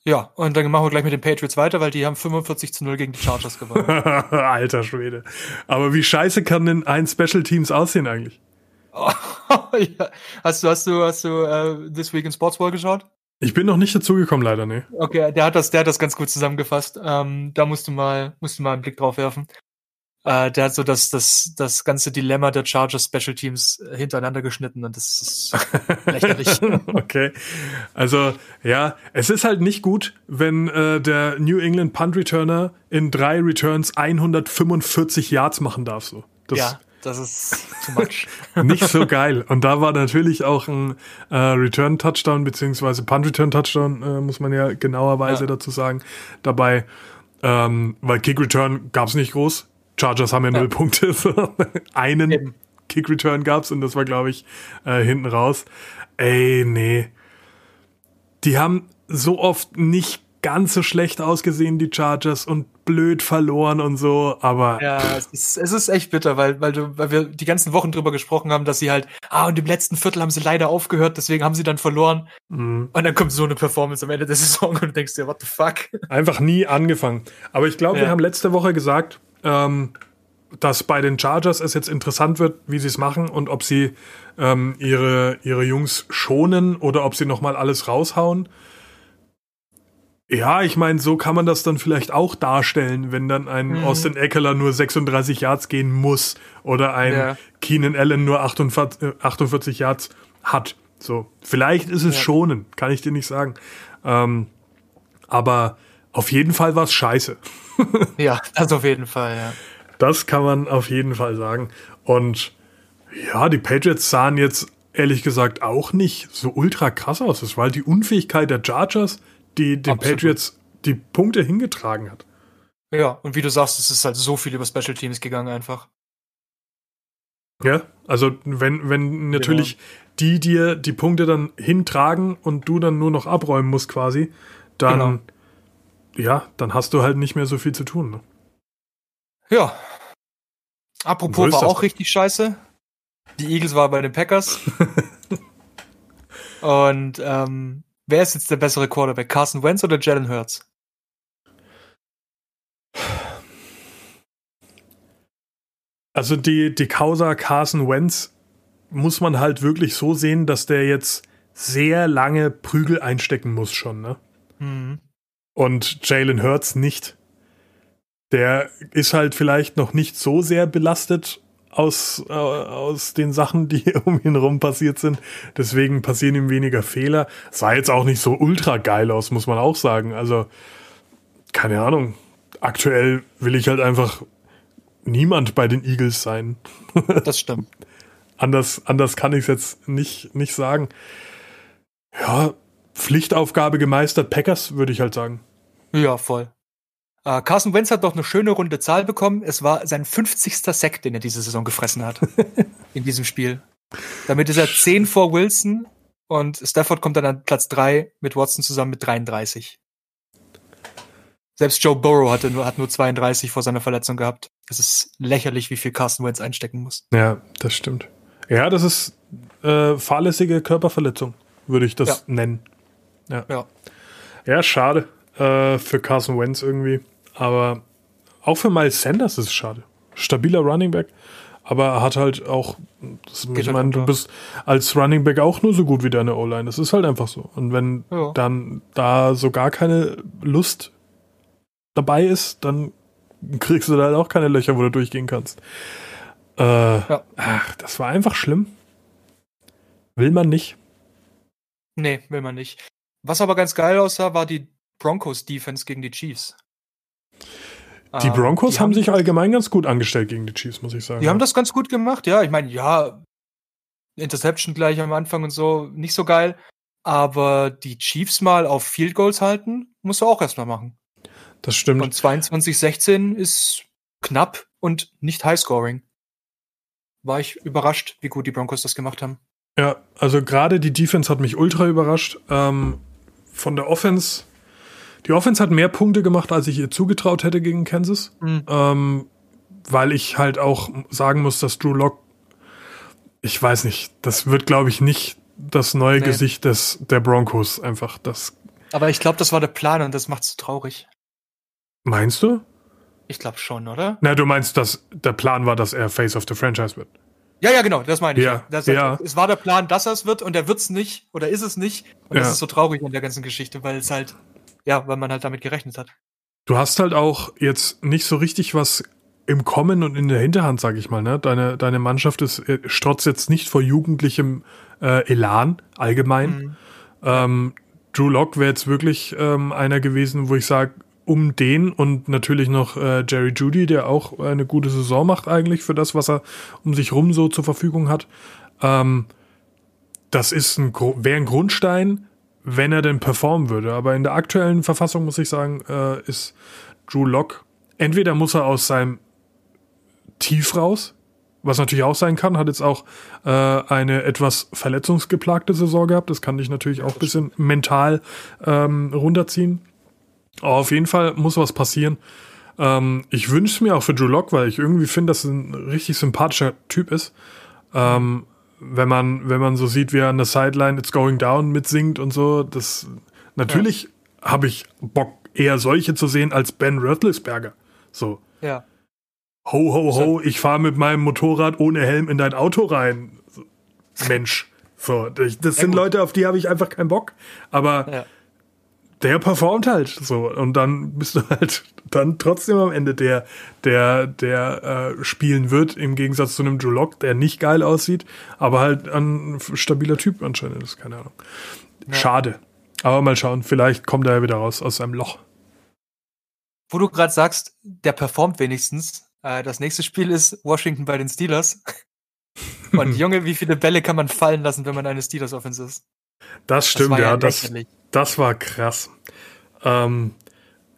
Ja, und dann machen wir gleich mit den Patriots weiter, weil die haben 45 zu 0 gegen die Chargers gewonnen. (laughs) Alter Schwede. Aber wie scheiße kann denn ein Special Teams aussehen eigentlich? (laughs) ja. Hast du, hast du, hast du äh, This Week in Sportsball geschaut? Ich bin noch nicht dazugekommen, leider, ne. Okay, der hat das, der hat das ganz gut zusammengefasst. Ähm, da musst du mal, musst du mal einen Blick drauf werfen. Äh, der hat so das, das, das ganze Dilemma der Chargers Special Teams hintereinander geschnitten und das ist (laughs) lächerlich. okay. Also, ja, es ist halt nicht gut, wenn äh, der New England Punt Returner in drei Returns 145 Yards machen darf, so. Das, ja das ist (laughs) too much. nicht so geil. Und da war natürlich auch ein äh, Return-Touchdown, beziehungsweise Punt-Return-Touchdown, äh, muss man ja genauerweise ja. dazu sagen, dabei. Ähm, weil Kick-Return gab es nicht groß. Chargers haben ja, ja. null Punkte. (laughs) Einen Kick-Return gab es und das war, glaube ich, äh, hinten raus. Ey, nee. Die haben so oft nicht ganz so schlecht ausgesehen, die Chargers, und blöd verloren und so, aber. Ja, es ist, es ist echt bitter, weil, weil, du, weil wir die ganzen Wochen drüber gesprochen haben, dass sie halt, ah, und im letzten Viertel haben sie leider aufgehört, deswegen haben sie dann verloren. Mhm. Und dann kommt so eine Performance am Ende der Saison und du denkst dir, what the fuck? Einfach nie angefangen. Aber ich glaube, ja. wir haben letzte Woche gesagt, ähm, dass bei den Chargers es jetzt interessant wird, wie sie es machen und ob sie ähm, ihre, ihre Jungs schonen oder ob sie nochmal alles raushauen Ja, ich meine, so kann man das dann vielleicht auch darstellen, wenn dann ein mhm. Austin Eckler nur 36 Yards gehen muss oder ein ja. Keenan Allen nur 48, 48 Yards hat. So, vielleicht ist es ja. schonen, kann ich dir nicht sagen. Ähm, aber auf jeden Fall war es scheiße. (laughs) ja, das auf jeden Fall, ja. Das kann man auf jeden Fall sagen. Und ja, die Patriots sahen jetzt ehrlich gesagt auch nicht so ultra krass aus. Es war halt die Unfähigkeit der Chargers, die den Absolut. Patriots die Punkte hingetragen hat. Ja, und wie du sagst, es ist halt so viel über Special Teams gegangen einfach. Ja, also wenn, wenn natürlich genau. die dir die Punkte dann hintragen und du dann nur noch abräumen musst quasi, dann genau. ja, dann hast du halt nicht mehr so viel zu tun. Ne? Ja. Apropos so war auch richtig scheiße. Die Eagles war bei den Packers. (laughs) und ähm, wer ist jetzt der bessere Quarterback? Carson Wentz oder Jalen Hurts? Also die, die Causa Carson Wentz muss man halt wirklich so sehen, dass der jetzt sehr lange Prügel einstecken muss schon, ne? Mhm. Und Jalen Hurts nicht. Der ist halt vielleicht noch nicht so sehr belastet aus, äh, aus den Sachen, die (laughs) um ihn herum passiert sind. Deswegen passieren ihm weniger Fehler. Sah jetzt auch nicht so ultra geil aus, muss man auch sagen. Also, keine Ahnung. Aktuell will ich halt einfach niemand bei den Eagles sein. (laughs) Das stimmt. anders, anders kann ich es jetzt nicht, nicht sagen. Ja, Pflichtaufgabe gemeistert, Packers, würde ich halt sagen. Ja, voll. Uh, Carson Wentz hat noch eine schöne runde Zahl bekommen. Es war sein 50. Sack, den er diese Saison gefressen hat. (laughs) in diesem Spiel. Damit ist er 10 vor Wilson und Stafford kommt dann an Platz 3 mit Watson zusammen mit 33. Selbst Joe Burrow hatte nur, hat nur 32 vor seiner Verletzung gehabt. Es ist lächerlich, wie viel Carson Wentz einstecken muss. Ja, das stimmt. Ja, das ist äh, fahrlässige Körperverletzung, würde ich das ja. nennen. Ja. ja. Ja, schade äh, für Carson Wentz irgendwie. Aber auch für Miles Sanders ist es schade. Stabiler Running Back. Aber er hat halt auch, das, ich halt meine, du bist als Running Back auch nur so gut wie deine O-Line. Das ist halt einfach so. Und wenn ja. dann da so gar keine Lust dabei ist, dann kriegst du da halt auch keine Löcher, wo du durchgehen kannst. Äh, ja. Ach, das war einfach schlimm. Will man nicht. Nee, will man nicht. Was aber ganz geil aussah, war die Broncos Defense gegen die Chiefs. Die ähm, Broncos die haben, haben sich allgemein ganz gut angestellt gegen die Chiefs, muss ich sagen. Die haben das ganz gut gemacht, ja. Ich meine, ja, Interception gleich am Anfang und so, nicht so geil. Aber die Chiefs mal auf Field Goals halten, musst du auch erstmal machen. Das stimmt. Und 22-16 ist knapp und nicht Highscoring. War ich überrascht, wie gut die Broncos das gemacht haben. Ja, also gerade die Defense hat mich ultra überrascht. Ähm, von der Offense die Offense hat mehr Punkte gemacht, als ich ihr zugetraut hätte gegen Kansas. Mhm. Ähm, weil ich halt auch sagen muss, dass Drew Lock, ich weiß nicht, das wird, glaube ich, nicht das neue nee. Gesicht des, der Broncos einfach. Das Aber ich glaube, das war der Plan und das macht es traurig. Meinst du? Ich glaube schon, oder? Na, du meinst, dass der Plan war, dass er Face of the Franchise wird. Ja, ja, genau, das meine ich. Ja, das, ja. Es war der Plan, dass er es wird und er wird es nicht oder ist es nicht. Und ja. das ist so traurig in der ganzen Geschichte, weil es halt ja, weil man halt damit gerechnet hat. Du hast halt auch jetzt nicht so richtig was im Kommen und in der Hinterhand, sag ich mal, ne? Deine, deine Mannschaft ist äh, strotzt jetzt nicht vor jugendlichem äh, Elan allgemein. Mhm. Ähm, Drew Lock wäre jetzt wirklich ähm, einer gewesen, wo ich sage, um den und natürlich noch äh, Jerry Judy, der auch eine gute Saison macht eigentlich für das, was er um sich rum so zur Verfügung hat. Ähm, das ist ein wäre ein Grundstein wenn er denn performen würde. Aber in der aktuellen Verfassung muss ich sagen, äh, ist Drew Lock entweder muss er aus seinem Tief raus, was natürlich auch sein kann, hat jetzt auch äh, eine etwas verletzungsgeplagte Saison gehabt. Das kann dich natürlich auch ein bisschen mental ähm, runterziehen. Aber auf jeden Fall muss was passieren. Ähm, ich wünsche es mir auch für Drew Lock, weil ich irgendwie finde, dass er ein richtig sympathischer Typ ist. Ähm, wenn man, wenn man so sieht, wie er an der Sideline It's Going Down mitsingt und so, das natürlich ja. habe ich Bock, eher solche zu sehen als Ben Roethlisberger. So. Ja. Ho, ho, ho, ich fahre mit meinem Motorrad ohne Helm in dein Auto rein. Mensch. So, das, das sind Leute, auf die habe ich einfach keinen Bock. Aber ja. Der performt halt so. Und dann bist du halt (laughs) dann trotzdem am Ende der, der, der äh, spielen wird, im Gegensatz zu einem Drew Lock, der nicht geil aussieht, aber halt ein stabiler Typ anscheinend ist, keine Ahnung. Ja. Schade. Aber mal schauen, vielleicht kommt er ja wieder raus aus seinem Loch. Wo du gerade sagst, der performt wenigstens. Äh, das nächste Spiel ist Washington bei den Steelers. (laughs) Und Junge, wie viele Bälle kann man fallen lassen, wenn man eine Steelers-Offense ist? Das stimmt, das ja. ja das, das war krass. Ähm,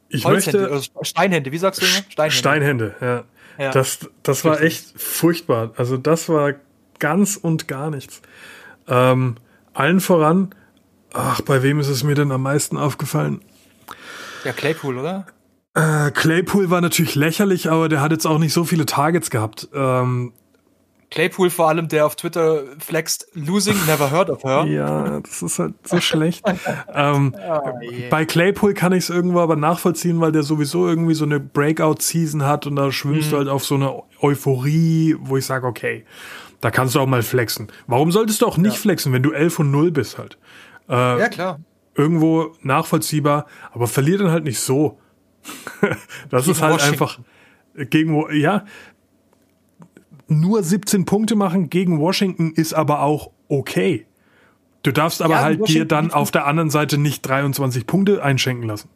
ich möchte. Also Steinhände, wie sagst du immer? Steinhände, Steinhände ja. ja. Das, das war echt furchtbar. Also, das war ganz und gar nichts. Ähm, allen voran, ach, bei wem ist es mir denn am meisten aufgefallen? Ja, Claypool, oder? Äh, Claypool war natürlich lächerlich, aber der hat jetzt auch nicht so viele Targets gehabt. Ähm, Claypool vor allem, der auf Twitter flext, losing, never heard of her. Ja, das ist halt so schlecht. (laughs) ähm, oh, yeah. Bei Claypool kann ich es irgendwo aber nachvollziehen, weil der sowieso irgendwie so eine Breakout-Season hat und da schwimmst mhm. du halt auf so eine Euphorie, wo ich sage, okay, da kannst du auch mal flexen. Warum solltest du auch nicht ja. flexen, wenn du 11 und 0 bist halt? Äh, ja, klar. Irgendwo nachvollziehbar, aber verlier dann halt nicht so. (laughs) das gegen ist halt Washington. einfach gegen, ja, nur 17 Punkte machen gegen Washington ist aber auch okay. Du darfst aber ja, halt dir dann auf der anderen Seite nicht 23 Punkte einschenken lassen.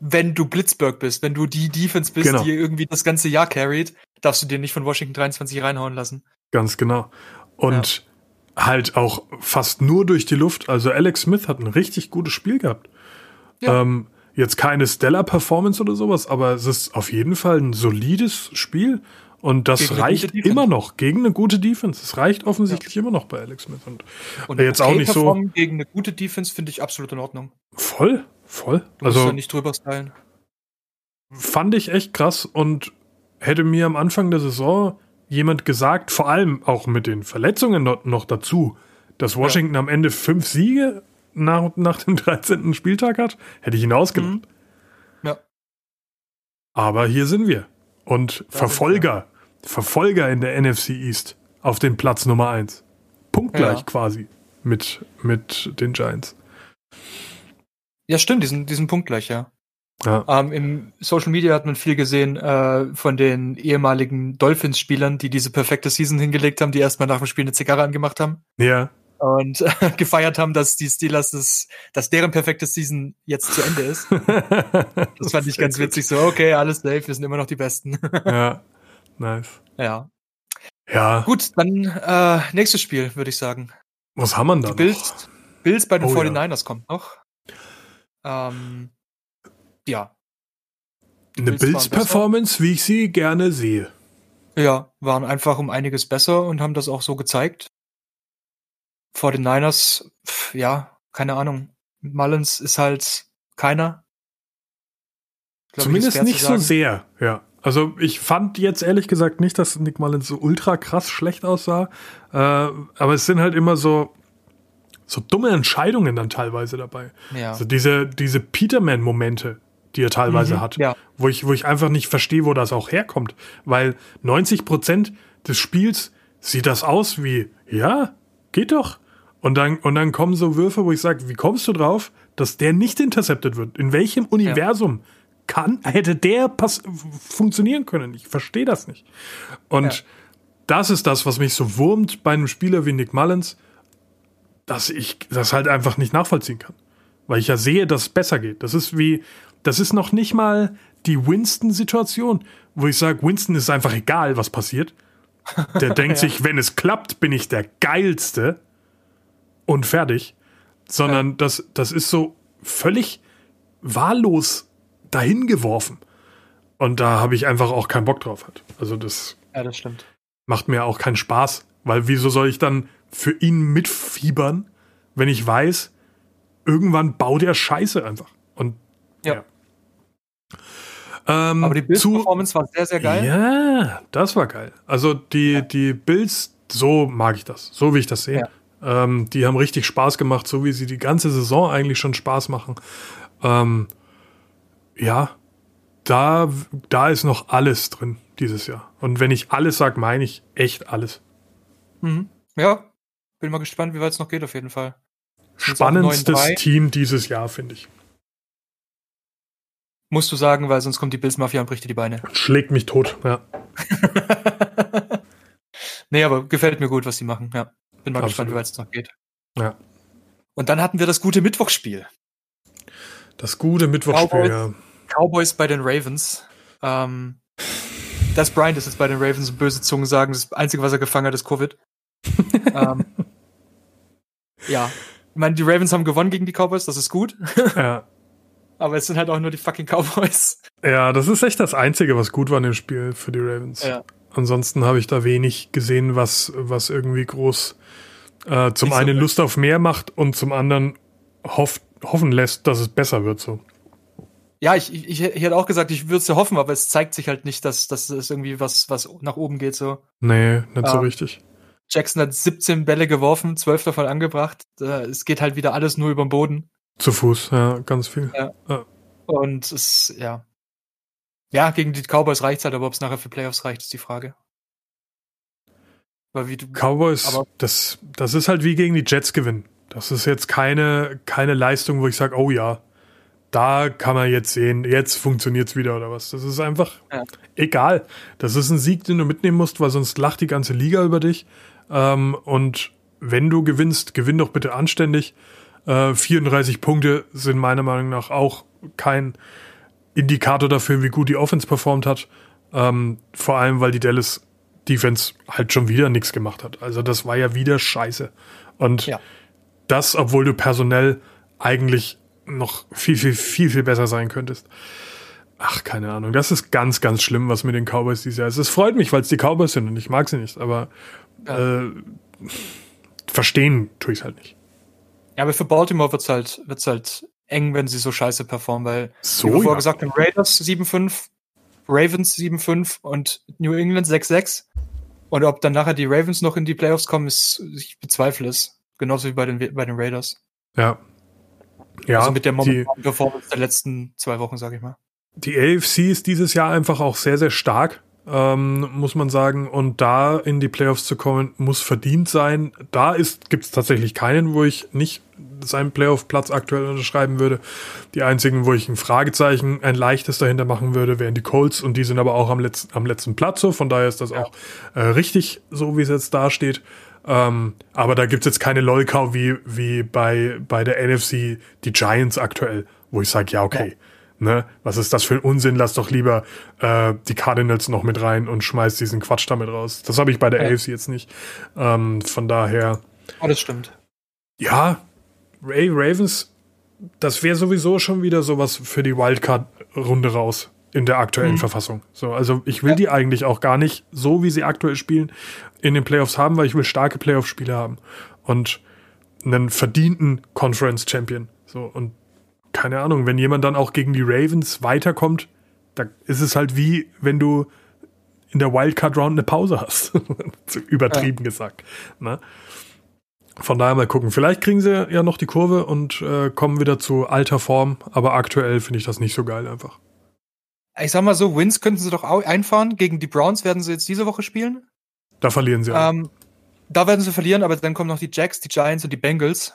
Wenn du Blitzberg bist, wenn du die Defense bist, genau. die irgendwie das ganze Jahr carried, darfst du dir nicht von Washington 23 reinhauen lassen. Ganz genau. Und ja. halt auch fast nur durch die Luft. Also Alex Smith hat ein richtig gutes Spiel gehabt. Ja. Ähm, jetzt keine Stellar Performance oder sowas, aber es ist auf jeden Fall ein solides Spiel und das gegen reicht immer noch gegen eine gute Defense. Es reicht offensichtlich ja. immer noch bei Alex Smith. Und, und jetzt okay auch nicht so. Gegen eine gute Defense finde ich absolut in Ordnung. Voll, voll. Du also ja nicht drüber stylen. Fand ich echt krass und hätte mir am Anfang der Saison jemand gesagt, vor allem auch mit den Verletzungen noch, dazu, dass Washington ja. am Ende fünf Siege nach, nach dem (laughs) 13. Spieltag hat, hätte ich ihn ausgelacht. Mhm. Ja. Aber hier sind wir. Und Verfolger Verfolger in der NFC East auf den Platz Nummer 1. Punktgleich ja. quasi mit, mit den Giants. Ja, stimmt, diesen, diesen punktgleich, ja. ja. Ähm, Im Social Media hat man viel gesehen äh, von den ehemaligen Dolphins-Spielern, die diese perfekte Season hingelegt haben, die erstmal nach dem Spiel eine Zigarre angemacht haben. Ja. Und äh, (laughs) gefeiert haben, dass die Steelers, das, dass deren perfekte Season jetzt zu Ende ist. (laughs) das fand ich ganz witzig. So, okay, alles safe, wir sind immer noch die Besten. (laughs) ja. Nice. Ja. Ja. Gut, dann äh, nächstes Spiel, würde ich sagen. Was haben wir da? Bills, Bills bei den oh, 49ers ja. kommt noch. Ähm, ja. Eine Bills-Performance, wie ich sie gerne sehe. Ja, waren einfach um einiges besser und haben das auch so gezeigt. Vor den Niners, pf, ja, keine Ahnung. Mullins ist halt keiner. Glaub, Zumindest nicht so sehr, ja. Also ich fand jetzt ehrlich gesagt nicht, dass Nick Mullins so ultra krass schlecht aussah. Äh, aber es sind halt immer so, so dumme Entscheidungen dann teilweise dabei. Ja. Also diese, diese Peterman-Momente, die er teilweise mhm, hat, ja. wo, ich, wo ich einfach nicht verstehe, wo das auch herkommt. Weil 90 Prozent des Spiels sieht das aus wie, ja, geht doch. Und dann, und dann kommen so Würfe, wo ich sage, wie kommst du drauf, dass der nicht intercepted wird? In welchem Universum? Ja kann, hätte der pass funktionieren können. Ich verstehe das nicht. Und ja. das ist das, was mich so wurmt bei einem Spieler wie Nick Mullins, dass ich das halt einfach nicht nachvollziehen kann. Weil ich ja sehe, dass es besser geht. Das ist wie, das ist noch nicht mal die Winston-Situation, wo ich sage, Winston ist einfach egal, was passiert. Der (laughs) denkt ja. sich, wenn es klappt, bin ich der Geilste und fertig. Sondern ja. das, das ist so völlig wahllos dahin geworfen. Und da habe ich einfach auch keinen Bock drauf. Halt. Also das, ja, das stimmt. macht mir auch keinen Spaß, weil wieso soll ich dann für ihn mitfiebern, wenn ich weiß, irgendwann baut er Scheiße einfach. Und ja. ja. Ähm, Aber die Bills-Performance war sehr, sehr geil. Ja, das war geil. Also die, ja. die Bills, so mag ich das, so wie ich das sehe. Ja. Ähm, die haben richtig Spaß gemacht, so wie sie die ganze Saison eigentlich schon Spaß machen. Ähm, ja, da, da ist noch alles drin dieses Jahr. Und wenn ich alles sage, meine ich echt alles. Mhm. Ja, bin mal gespannt, wie weit es noch geht auf jeden Fall. Spannendstes Team dieses Jahr, finde ich. Musst du sagen, weil sonst kommt die Bills Mafia und bricht dir die Beine. Schlägt mich tot, ja. (laughs) nee, aber gefällt mir gut, was sie machen, ja. Bin mal Absolut. gespannt, wie weit es noch geht. Ja. Und dann hatten wir das gute Mittwochsspiel. Das gute Mittwochsspiel, Cowboys, ja. Cowboys bei den Ravens. Ähm, das Bryant ist jetzt bei den Ravens und böse Zungen sagen, das Einzige, was er gefangen hat, ist Covid. (laughs) ähm, ja. Ich meine, die Ravens haben gewonnen gegen die Cowboys, das ist gut. ja. Aber es sind halt auch nur die fucking Cowboys. Ja, das ist echt das Einzige, was gut war in dem Spiel für die Ravens. Ja. Ansonsten habe ich da wenig gesehen, was, was irgendwie groß äh, zum Nicht einen so Lust auf mehr macht und zum anderen hofft, hoffen lässt, dass es besser wird so. Ja, ich, ich, ich hätte auch gesagt, ich würde es ja hoffen, aber es zeigt sich halt nicht, dass, dass es irgendwie was, was nach oben geht so. Nee, nicht so ähm, richtig. Jackson hat 17 Bälle geworfen, 12 davon angebracht. Es geht halt wieder alles nur über den Boden. Zu Fuß, ja, ganz viel. Ja. ja. Und es, ja. Ja, gegen die Cowboys reicht's halt, aber ob es nachher für Playoffs reicht, ist die Frage. Weil wie du, Cowboys, das, das ist halt wie gegen die Jets gewinnen. Das ist jetzt keine, keine Leistung, wo ich sage, oh ja, da kann man jetzt sehen, jetzt funktioniert's wieder oder was. Das ist einfach ja. egal. Das ist ein Sieg, den du mitnehmen musst, weil sonst lacht die ganze Liga über dich. Ähm, und wenn du gewinnst, gewinn doch bitte anständig. Äh, 34 Punkte sind meiner Meinung nach auch kein Indikator dafür, wie gut die Offense performt hat. Ähm, vor allem, weil die Dallas Defense halt schon wieder nichts gemacht hat. Also das war ja wieder scheiße. Und ja. das, obwohl du personell eigentlich noch viel, viel, viel, viel besser sein könntest. Ach, keine Ahnung. Das ist ganz, ganz schlimm, was mit den Cowboys dieses Jahr ist. Es freut mich, weil es die Cowboys sind und ich mag sie nicht, aber ja. äh, verstehen tue ich es halt nicht. Ja, aber für Baltimore wird's halt, wird's halt eng, wenn sie so scheiße performen, weil so, wie wir ja. vorher gesagt haben, Raiders 7-5, Ravens 7-5 und New England 6-6. Und ob dann nachher die Ravens noch in die Playoffs kommen, ist, ich bezweifle es. Genauso wie bei den, bei den Raiders. Ja. Ja. Also mit der momentanen Performance der letzten zwei Wochen, sage ich mal. Die AFC ist dieses Jahr einfach auch sehr, sehr stark ähm, muss man sagen. Und da in die Playoffs zu kommen, muss verdient sein. Da gibt es tatsächlich keinen, wo ich nicht seinen Playoff-Platz aktuell unterschreiben würde. Die einzigen, wo ich ein Fragezeichen, ein leichtes dahinter machen würde, wären die Colts und die sind aber auch am letzten, am letzten Platz so. Von daher ist das ja. auch äh, richtig, so wie es jetzt dasteht. Ähm, aber da gibt es jetzt keine Lolkau wie, wie bei, bei der NFC die Giants aktuell, wo ich sage, ja, okay. Ja Ne? Was ist das für ein Unsinn? Lass doch lieber äh, die Cardinals noch mit rein und schmeiß diesen Quatsch damit raus. Das habe ich bei der ja. AFC jetzt nicht. Ähm, von daher. Oh, das stimmt. Ja, Ray Ravens, das wäre sowieso schon wieder sowas für die Wildcard-Runde raus in der aktuellen mhm. Verfassung. So, also ich will ja. die eigentlich auch gar nicht so, wie sie aktuell spielen, in den Playoffs haben, weil ich will starke Playoff-Spiele haben und einen verdienten Conference Champion. So und keine Ahnung, wenn jemand dann auch gegen die Ravens weiterkommt, da ist es halt wie, wenn du in der Wildcard Round eine Pause hast. (laughs) Übertrieben ja. gesagt. Ne? Von daher mal gucken. Vielleicht kriegen sie ja noch die Kurve und äh, kommen wieder zu alter Form, aber aktuell finde ich das nicht so geil einfach. Ich sag mal so, Wins könnten sie doch auch einfahren. Gegen die Browns werden sie jetzt diese Woche spielen. Da verlieren sie. Ähm, da werden sie verlieren, aber dann kommen noch die Jacks, die Giants und die Bengals.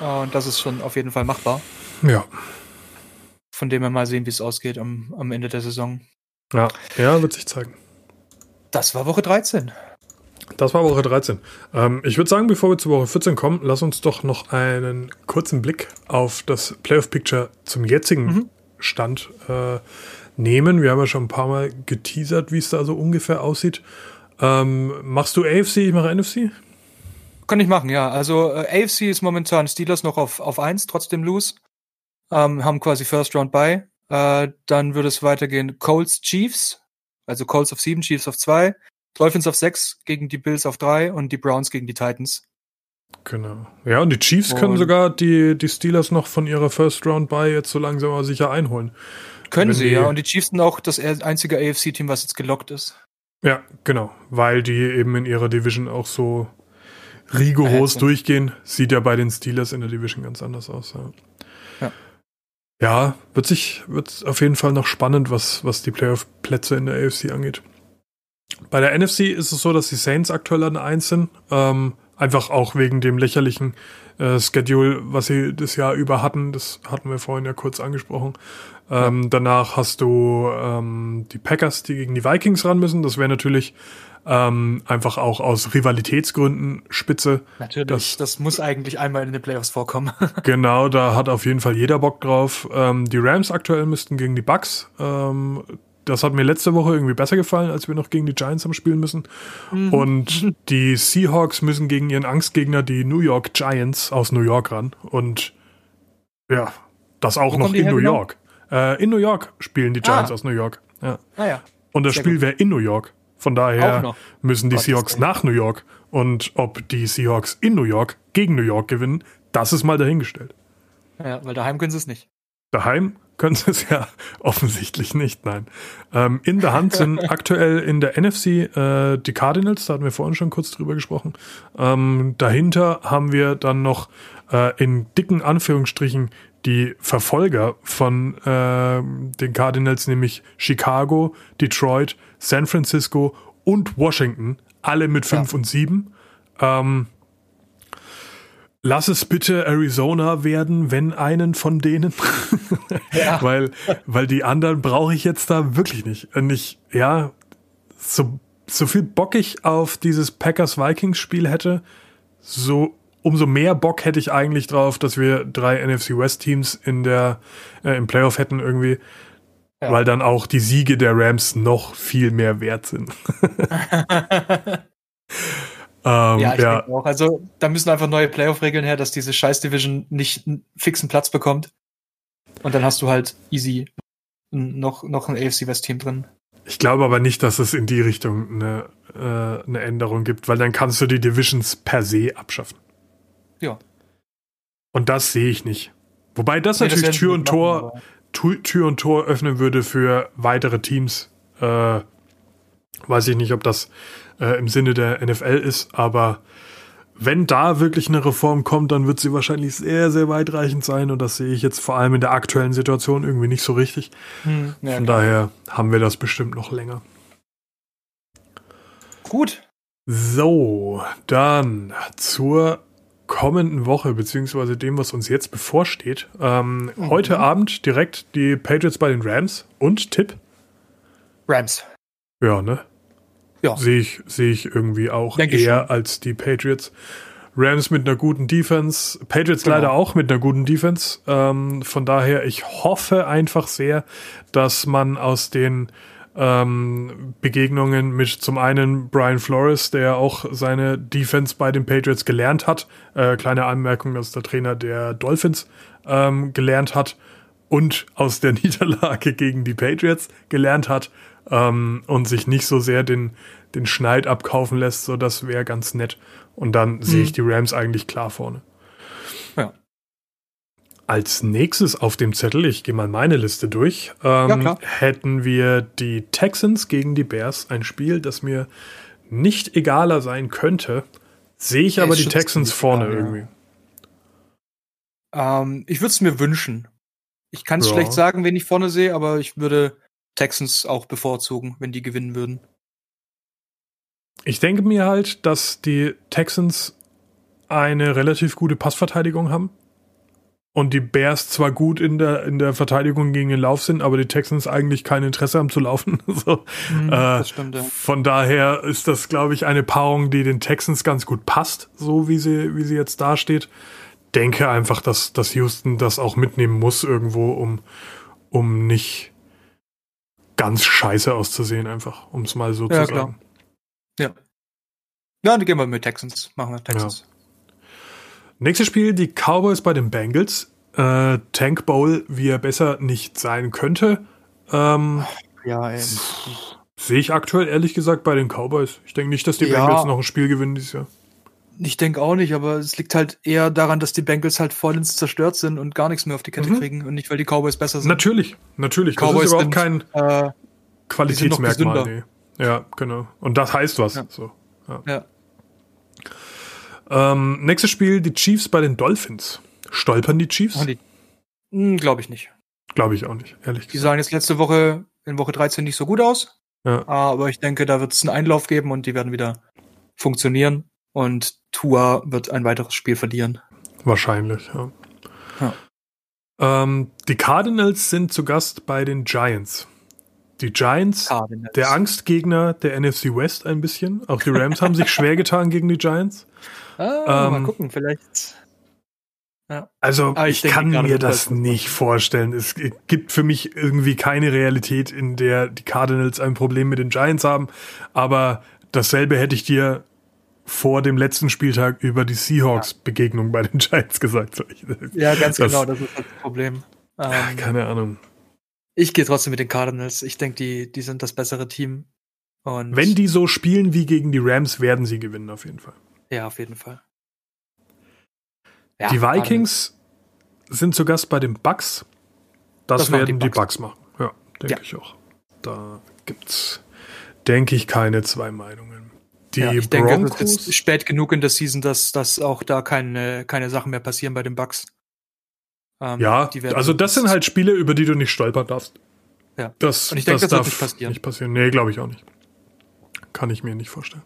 Und das ist schon auf jeden Fall machbar. Ja. Von dem wir mal sehen, wie es ausgeht am, am Ende der Saison. Ja, ja, wird sich zeigen. Das war Woche 13. Das war Woche 13. Ähm, ich würde sagen, bevor wir zu Woche 14 kommen, lass uns doch noch einen kurzen Blick auf das Playoff-Picture zum jetzigen mhm. Stand äh, nehmen. Wir haben ja schon ein paar Mal geteasert, wie es da so ungefähr aussieht. Ähm, machst du AFC, ich mache NFC? Kann ich machen, ja. Also äh, AFC ist momentan Steelers noch auf, auf 1, trotzdem loose ähm, haben quasi First Round bei. Äh, dann würde es weitergehen Colts Chiefs, also Colts auf 7, Chiefs auf 2, Dolphins auf 6 gegen die Bills auf 3 und die Browns gegen die Titans. Genau. Ja, und die Chiefs und können sogar die, die Steelers noch von ihrer First Round bei jetzt so langsam aber sicher einholen. Können Wenn sie, ja. Und die Chiefs sind auch das einzige AFC-Team, was jetzt gelockt ist. Ja, genau. Weil die eben in ihrer Division auch so rigoros durchgehen. Sieht ja bei den Steelers in der Division ganz anders aus. Ja. Ja, wird sich, wird auf jeden Fall noch spannend, was, was die Playoff-Plätze in der AFC angeht. Bei der NFC ist es so, dass die Saints aktuell an 1 sind, ähm, Einfach auch wegen dem lächerlichen äh, Schedule, was sie das Jahr über hatten. Das hatten wir vorhin ja kurz angesprochen. Ähm. Danach hast du ähm, die Packers, die gegen die Vikings ran müssen. Das wäre natürlich ähm, einfach auch aus Rivalitätsgründen spitze. Natürlich, das, das muss eigentlich einmal in den Playoffs vorkommen. (laughs) genau, da hat auf jeden Fall jeder Bock drauf. Ähm, die Rams aktuell müssten gegen die Bucks. Ähm, das hat mir letzte Woche irgendwie besser gefallen, als wir noch gegen die Giants haben spielen müssen. Mhm. Und (laughs) die Seahawks müssen gegen ihren Angstgegner, die New York Giants aus New York ran. Und ja, das auch Wo noch in New genau? York. Äh, in New York spielen die Giants ah. aus New York. Ja. Ah, ja. Und das Sehr Spiel wäre in New York. Von daher müssen die Gott Seahawks nach New York. Und ob die Seahawks in New York gegen New York gewinnen, das ist mal dahingestellt. Ja, weil daheim können sie es nicht. Daheim können sie es ja (laughs) offensichtlich nicht, nein. Ähm, in der Hand sind (laughs) aktuell in der NFC äh, die Cardinals, da hatten wir vorhin schon kurz drüber gesprochen. Ähm, dahinter haben wir dann noch äh, in dicken Anführungsstrichen die Verfolger von äh, den Cardinals, nämlich Chicago, Detroit, San Francisco und Washington, alle mit 5 ja. und 7. Ähm, lass es bitte Arizona werden, wenn einen von denen. (laughs) ja. weil, weil die anderen brauche ich jetzt da wirklich nicht. Und ich, ja, so, so viel Bock ich auf dieses Packers-Vikings-Spiel hätte, so umso mehr Bock hätte ich eigentlich drauf, dass wir drei NFC West Teams in der äh, im Playoff hätten irgendwie, ja. weil dann auch die Siege der Rams noch viel mehr wert sind. (laughs) ähm, ja, ich ja. denke auch. Also da müssen einfach neue Playoff-Regeln her, dass diese Scheiß Division nicht einen fixen Platz bekommt. Und dann hast du halt easy noch noch ein AFC West Team drin. Ich glaube aber nicht, dass es in die Richtung eine, äh, eine Änderung gibt, weil dann kannst du die Divisions per se abschaffen. Ja. Und das sehe ich nicht. Wobei das nee, natürlich das Tür und Tor, machen, Tür und Tor öffnen würde für weitere Teams. Äh, weiß ich nicht, ob das äh, im Sinne der NFL ist, aber wenn da wirklich eine Reform kommt, dann wird sie wahrscheinlich sehr, sehr weitreichend sein und das sehe ich jetzt vor allem in der aktuellen Situation irgendwie nicht so richtig. Hm, ja, Von klar. daher haben wir das bestimmt noch länger. Gut. So, dann zur kommenden Woche, beziehungsweise dem, was uns jetzt bevorsteht. Ähm, mhm. Heute Abend direkt die Patriots bei den Rams und Tipp? Rams. Ja, ne? Ja. Sehe ich, seh ich irgendwie auch Denke eher als die Patriots. Rams mit einer guten Defense, Patriots genau. leider auch mit einer guten Defense. Ähm, von daher, ich hoffe einfach sehr, dass man aus den ähm, Begegnungen mit zum einen Brian Flores, der auch seine Defense bei den Patriots gelernt hat. Äh, kleine Anmerkung, dass der Trainer der Dolphins ähm, gelernt hat und aus der (laughs) Niederlage gegen die Patriots gelernt hat ähm, und sich nicht so sehr den, den Schneid abkaufen lässt. So, das wäre ganz nett. Und dann mhm. sehe ich die Rams eigentlich klar vorne. Ja. Als nächstes auf dem Zettel, ich gehe mal meine Liste durch, ähm, ja, hätten wir die Texans gegen die Bears. Ein Spiel, das mir nicht egaler sein könnte. Sehe ich ja, aber die Texans vorne egal, irgendwie. Ähm, ich würde es mir wünschen. Ich kann es ja. schlecht sagen, wen ich vorne sehe, aber ich würde Texans auch bevorzugen, wenn die gewinnen würden. Ich denke mir halt, dass die Texans eine relativ gute Passverteidigung haben und die Bears zwar gut in der, in der Verteidigung gegen den Lauf sind, aber die Texans eigentlich kein Interesse haben zu laufen. (laughs) so. Mhm, äh, stimmt, ja. Von daher ist das, glaube ich, eine Paarung, die den Texans ganz gut passt, so wie sie, wie sie jetzt dasteht. Denke einfach, dass, dass Houston das auch mitnehmen muss irgendwo, um, um nicht ganz scheiße auszusehen, einfach, um es mal so ja, zu klar. sagen. Ja. Ja, dann gehen wir mit Texans. Machen wir Texans. Ja. Nächstes Spiel, die Cowboys bei den Bengals. Äh, Tank Bowl, wie er besser nicht sein könnte. Ähm, ja, ey. Sehe ich aktuell ehrlich gesagt bei den Cowboys. Ich denke nicht, dass die ja. Bengals noch ein Spiel gewinnen dieses Jahr. Ich denke auch nicht, aber es liegt halt eher daran, dass die Bengals halt vollends zerstört sind und gar nichts mehr auf die Kette mhm. kriegen und nicht, weil die Cowboys besser sind. Natürlich, natürlich. Cowboys das ist überhaupt sind, kein äh, Qualitätsmerkmal. Nee. Ja, genau. Und das heißt was. Ja. So, ja. ja. Ähm, nächstes Spiel, die Chiefs bei den Dolphins. Stolpern die Chiefs? Hm, Glaube ich nicht. Glaube ich auch nicht, ehrlich gesagt. Die sahen jetzt letzte Woche in Woche 13 nicht so gut aus. Ja. Aber ich denke, da wird es einen Einlauf geben und die werden wieder funktionieren. und Tua wird ein weiteres Spiel verlieren. Wahrscheinlich, ja. ja. Ähm, die Cardinals sind zu Gast bei den Giants. Die Giants, Cardinals. der Angstgegner der NFC West ein bisschen. Auch die Rams haben sich (laughs) schwer getan gegen die Giants. Ah, ähm, mal gucken, vielleicht. Ja. Also ich, ich kann mir das nicht vorstellen. Es gibt für mich irgendwie keine Realität, in der die Cardinals ein Problem mit den Giants haben. Aber dasselbe hätte ich dir vor dem letzten Spieltag über die Seahawks-Begegnung bei den Giants gesagt. Ja, ganz das, genau, das ist das Problem. Ähm, keine Ahnung. Ich gehe trotzdem mit den Cardinals. Ich denke, die, die sind das bessere Team. Und Wenn die so spielen wie gegen die Rams, werden sie gewinnen, auf jeden Fall. Ja, auf jeden Fall. Ja, die Vikings Cardinals. sind zu Gast bei den Bucks. Das, das werden die Bucks. die Bucks. machen. Ja, denke ja. ich auch. Da gibt's, denke ich, keine zwei Meinungen. Die ja, ich Broncos, denke, spät genug in der Season, dass, dass auch da keine, keine Sachen mehr passieren bei den Bucks. Ähm, ja, also das sind halt Spiele, über die du nicht stolpern darfst. Ja. Das, Und ich denke, das, das darf nicht passieren. Nicht passieren. Nee, glaube ich auch nicht. Kann ich mir nicht vorstellen.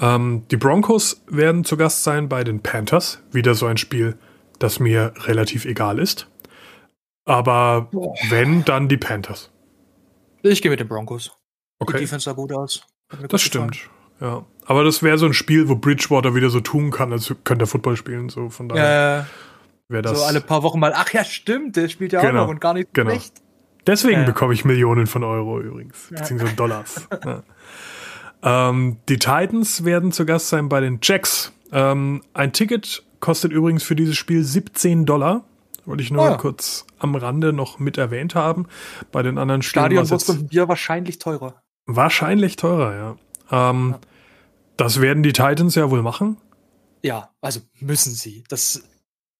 Ähm, die Broncos werden zu Gast sein bei den Panthers. Wieder so ein Spiel, das mir relativ egal ist. Aber Boah. wenn, dann die Panthers. Ich gehe mit den Broncos. Okay. Die Defense sah gut aus. Das stimmt. Ja. Aber das wäre so ein Spiel, wo Bridgewater wieder so tun kann, als könnte er Football spielen. So von daher. Äh, Wer das so alle paar Wochen mal, ach ja, stimmt, der spielt ja genau, auch noch und gar nicht genau. schlecht. Deswegen ja. bekomme ich Millionen von Euro übrigens, ja. beziehungsweise Dollars. (laughs) ja. ähm, die Titans werden zu Gast sein bei den Jacks. Ähm, ein Ticket kostet übrigens für dieses Spiel 17 Dollar. Wollte ich nur oh ja. kurz am Rande noch mit erwähnt haben. Bei den anderen Spielen Stadion Wurst und Bier wahrscheinlich teurer. Wahrscheinlich teurer, ja. Ähm, ja. Das werden die Titans ja wohl machen. Ja, also müssen sie. Das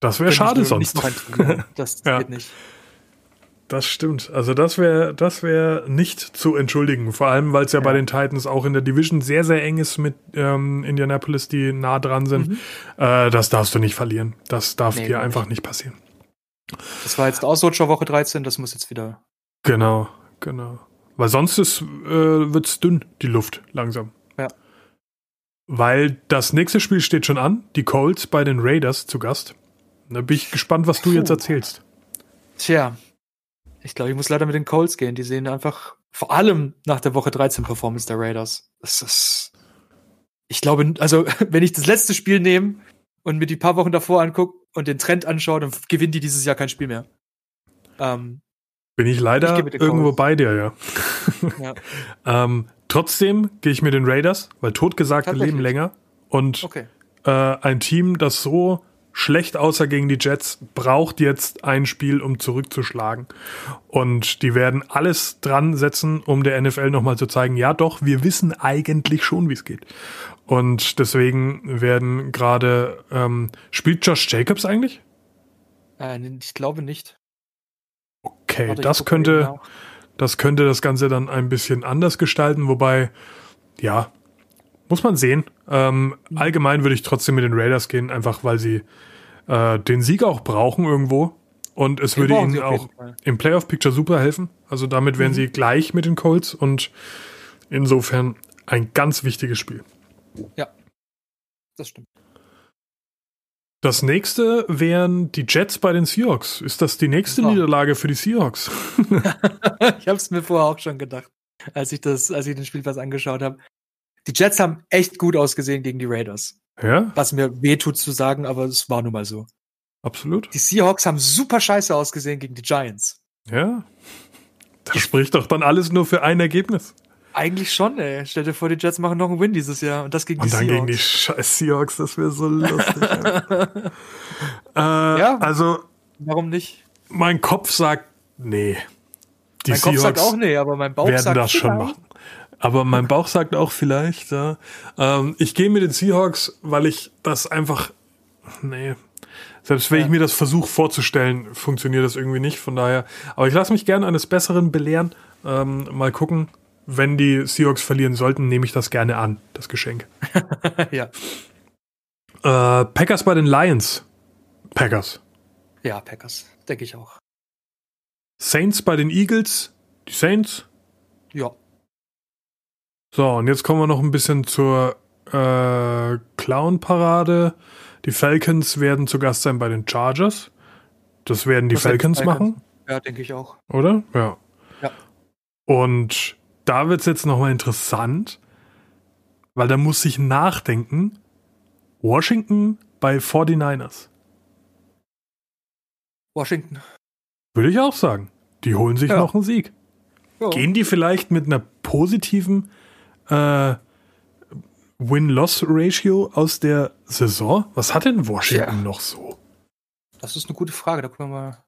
das wäre schade sonst. (laughs) Das ja. geht nicht. Das stimmt. Also das wäre das wäre nicht zu entschuldigen. Vor allem, weil es ja, ja, bei den Titans auch in der Division sehr, sehr eng ist mit ähm, Indianapolis, die nah dran sind. Mhm. Äh, das darfst du nicht verlieren. Das darf nee, dir einfach nicht passieren. Das war jetzt Ausrutscher Woche 13, das muss jetzt wieder. Genau, genau. Weil sonst ist, äh, wird's dünn, die Luft, langsam. Ja. Weil das nächste Spiel steht schon an. Die Colts bei den Raiders zu Gast. Da bin ich gespannt, was du Puh. jetzt erzählst. Tja, ich glaube, ich muss leider mit den Colts gehen. Die sehen einfach, vor allem nach der Woche 13 Performance der Raiders. Das ist, ich glaube, also, (laughs) wenn ich das letzte Spiel nehme und mir die paar Wochen davor angucke und den Trend anschaue, dann gewinnen die dieses Jahr kein Spiel mehr. Ähm, bin ich leider ich irgendwo bei dir, ja. ja. (laughs) ähm, trotzdem gehe ich mit den Raiders, weil totgesagte leben länger. Und okay. äh, ein Team, das so schlecht außer gegen die Jets, braucht jetzt ein Spiel, um zurückzuschlagen. Und die werden alles dran setzen, um der NFL nochmal zu zeigen, ja doch, wir wissen eigentlich schon, wie es geht. Und deswegen werden gerade, ähm, spielt Josh Jacobs eigentlich? Äh, ich glaube nicht. Okay, Warte, das könnte, das könnte das Ganze dann ein bisschen anders gestalten, wobei, ja, muss man sehen. Ähm, allgemein würde ich trotzdem mit den Raiders gehen, einfach weil sie äh, den Sieg auch brauchen irgendwo. Und es würde ihnen auch im Playoff-Picture super helfen. Also damit wären mhm. sie gleich mit den Colts und insofern ein ganz wichtiges Spiel. Ja, das stimmt. Das nächste wären die Jets bei den Seahawks. Ist das die nächste oh. Niederlage für die Seahawks? (laughs) ich habe es mir vorher auch schon gedacht, als ich das, als ich den Spielpass angeschaut habe. Die Jets haben echt gut ausgesehen gegen die Raiders. Ja? Was mir wehtut zu sagen, aber es war nun mal so. Absolut. Die Seahawks haben super scheiße ausgesehen gegen die Giants. Ja. Das spricht doch dann alles nur für ein Ergebnis. Eigentlich schon, ey. Stell dir vor, die Jets machen noch einen Win dieses Jahr und das gegen und die Seahawks. Und dann gegen die scheiß Seahawks, das wäre so (laughs) lustig. äh, ja. Also. Warum nicht? Mein Kopf sagt, nee. Die mein Seahawks Kopf sagt auch nee, aber mein Bauch werden sagt das schon machen. Aber mein Bauch sagt auch vielleicht, ja. Ähm, ich gehe mit den Seahawks, weil ich das einfach, nee, selbst wenn ja. ich mir das versuche vorzustellen, funktioniert das irgendwie nicht. Von daher, aber ich lasse mich gerne eines Besseren belehren. Ähm, mal gucken, wenn die Seahawks verlieren sollten, nehme ich das gerne an, das Geschenk. (laughs) ja. Äh, Packers bei den Lions. Packers. Ja, Packers, denke ich auch. Saints bei den Eagles. Die Saints. Ja. So, und jetzt kommen wir noch ein bisschen zur äh, Clown-Parade. Die Falcons werden zu Gast sein bei den Chargers. Das werden die Falcons, Falcons. machen, Ja, denke ich auch. oder? Ja. Ja. Und da wird es jetzt nochmal interessant, weil da muss ich nachdenken. Washington bei 49ers. Washington. Würde ich auch sagen. Die holen sich Ja. noch einen Sieg. Ja. Gehen die vielleicht mit einer positiven äh, Win-Loss-Ratio aus der Saison? Was hat denn Washington Ja. noch so? Das ist eine gute Frage, da können wir mal.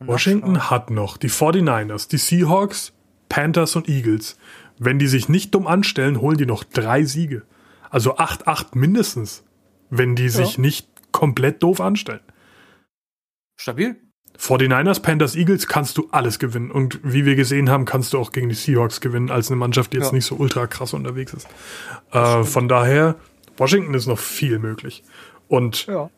Washington hat noch die 49ers, die Seahawks, Panthers und Eagles. Wenn die sich nicht dumm anstellen, holen die noch drei Siege. Also 8-8 mindestens, wenn die sich nicht komplett doof anstellen. Stabil? 49ers, Panthers, Eagles kannst du alles gewinnen. Und wie wir gesehen haben, kannst du auch gegen die Seahawks gewinnen, als eine Mannschaft, die jetzt Ja. nicht so ultra krass unterwegs ist. Äh, von daher, Washington ist noch viel möglich. Und Ja.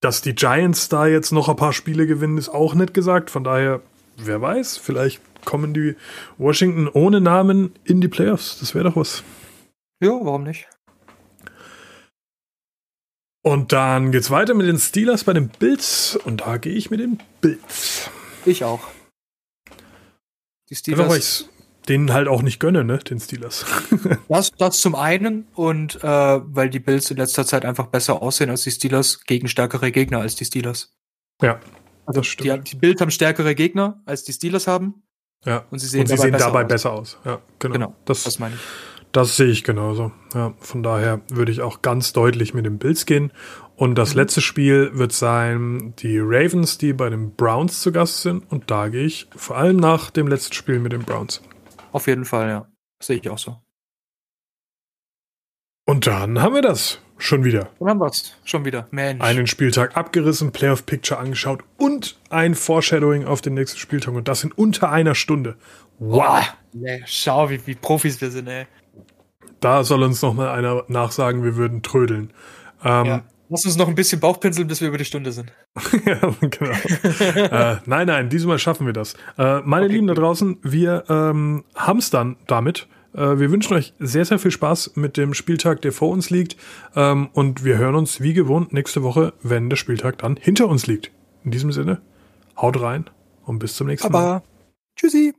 dass die Giants da jetzt noch ein paar Spiele gewinnen, ist auch nicht gesagt. Von daher, wer weiß, vielleicht kommen die Washington ohne Namen in die Playoffs. Das wäre doch was. Ja, warum nicht? Und dann geht's weiter mit den Steelers bei den Bills. Und da gehe ich mit den Bills. Ich auch. Die Einfach weil Steelers. ich denen halt auch nicht gönne, ne, den Steelers. (laughs) Das, das zum einen und äh, weil die Bills in letzter Zeit einfach besser aussehen als die Steelers gegen stärkere Gegner als die Steelers. ja, Also die, die Bills haben stärkere Gegner als die Steelers haben ja. und sie sehen, Und sie dabei, sehen besser dabei aus. besser aus. Ja, genau. Genau, Das, Das meine ich. Das sehe ich genauso. Ja, von daher würde ich auch ganz deutlich mit den Bills gehen. Und das Mhm. letzte Spiel wird sein die Ravens, die bei den Browns zu Gast sind. Und da gehe ich vor allem nach dem letzten Spiel mit den Browns. Auf jeden Fall, ja. Sehe ich auch so. Und dann haben wir das schon wieder. Dann haben wir's. Schon wieder. Mensch. Einen Spieltag abgerissen, Playoff Picture angeschaut und ein Foreshadowing auf den nächsten Spieltag. Und das in unter einer Stunde. Wow. Boah, nee, schau, wie, wie Profis wir sind, ey. Da soll uns noch mal einer nachsagen, wir würden trödeln. Ähm, Ja. Lass uns noch ein bisschen Bauchpinseln, bis wir über die Stunde sind. (laughs) ja, genau. (laughs) äh, nein, nein, diesmal schaffen wir das. Äh, meine Okay, Lieben da draußen, wir ähm, haben es dann damit. Äh, wir wünschen euch sehr, sehr viel Spaß mit dem Spieltag, der vor uns liegt. Ähm, und wir hören uns wie gewohnt nächste Woche, wenn der Spieltag dann hinter uns liegt. In diesem Sinne, haut rein und bis zum nächsten Mal. Aber tschüssi.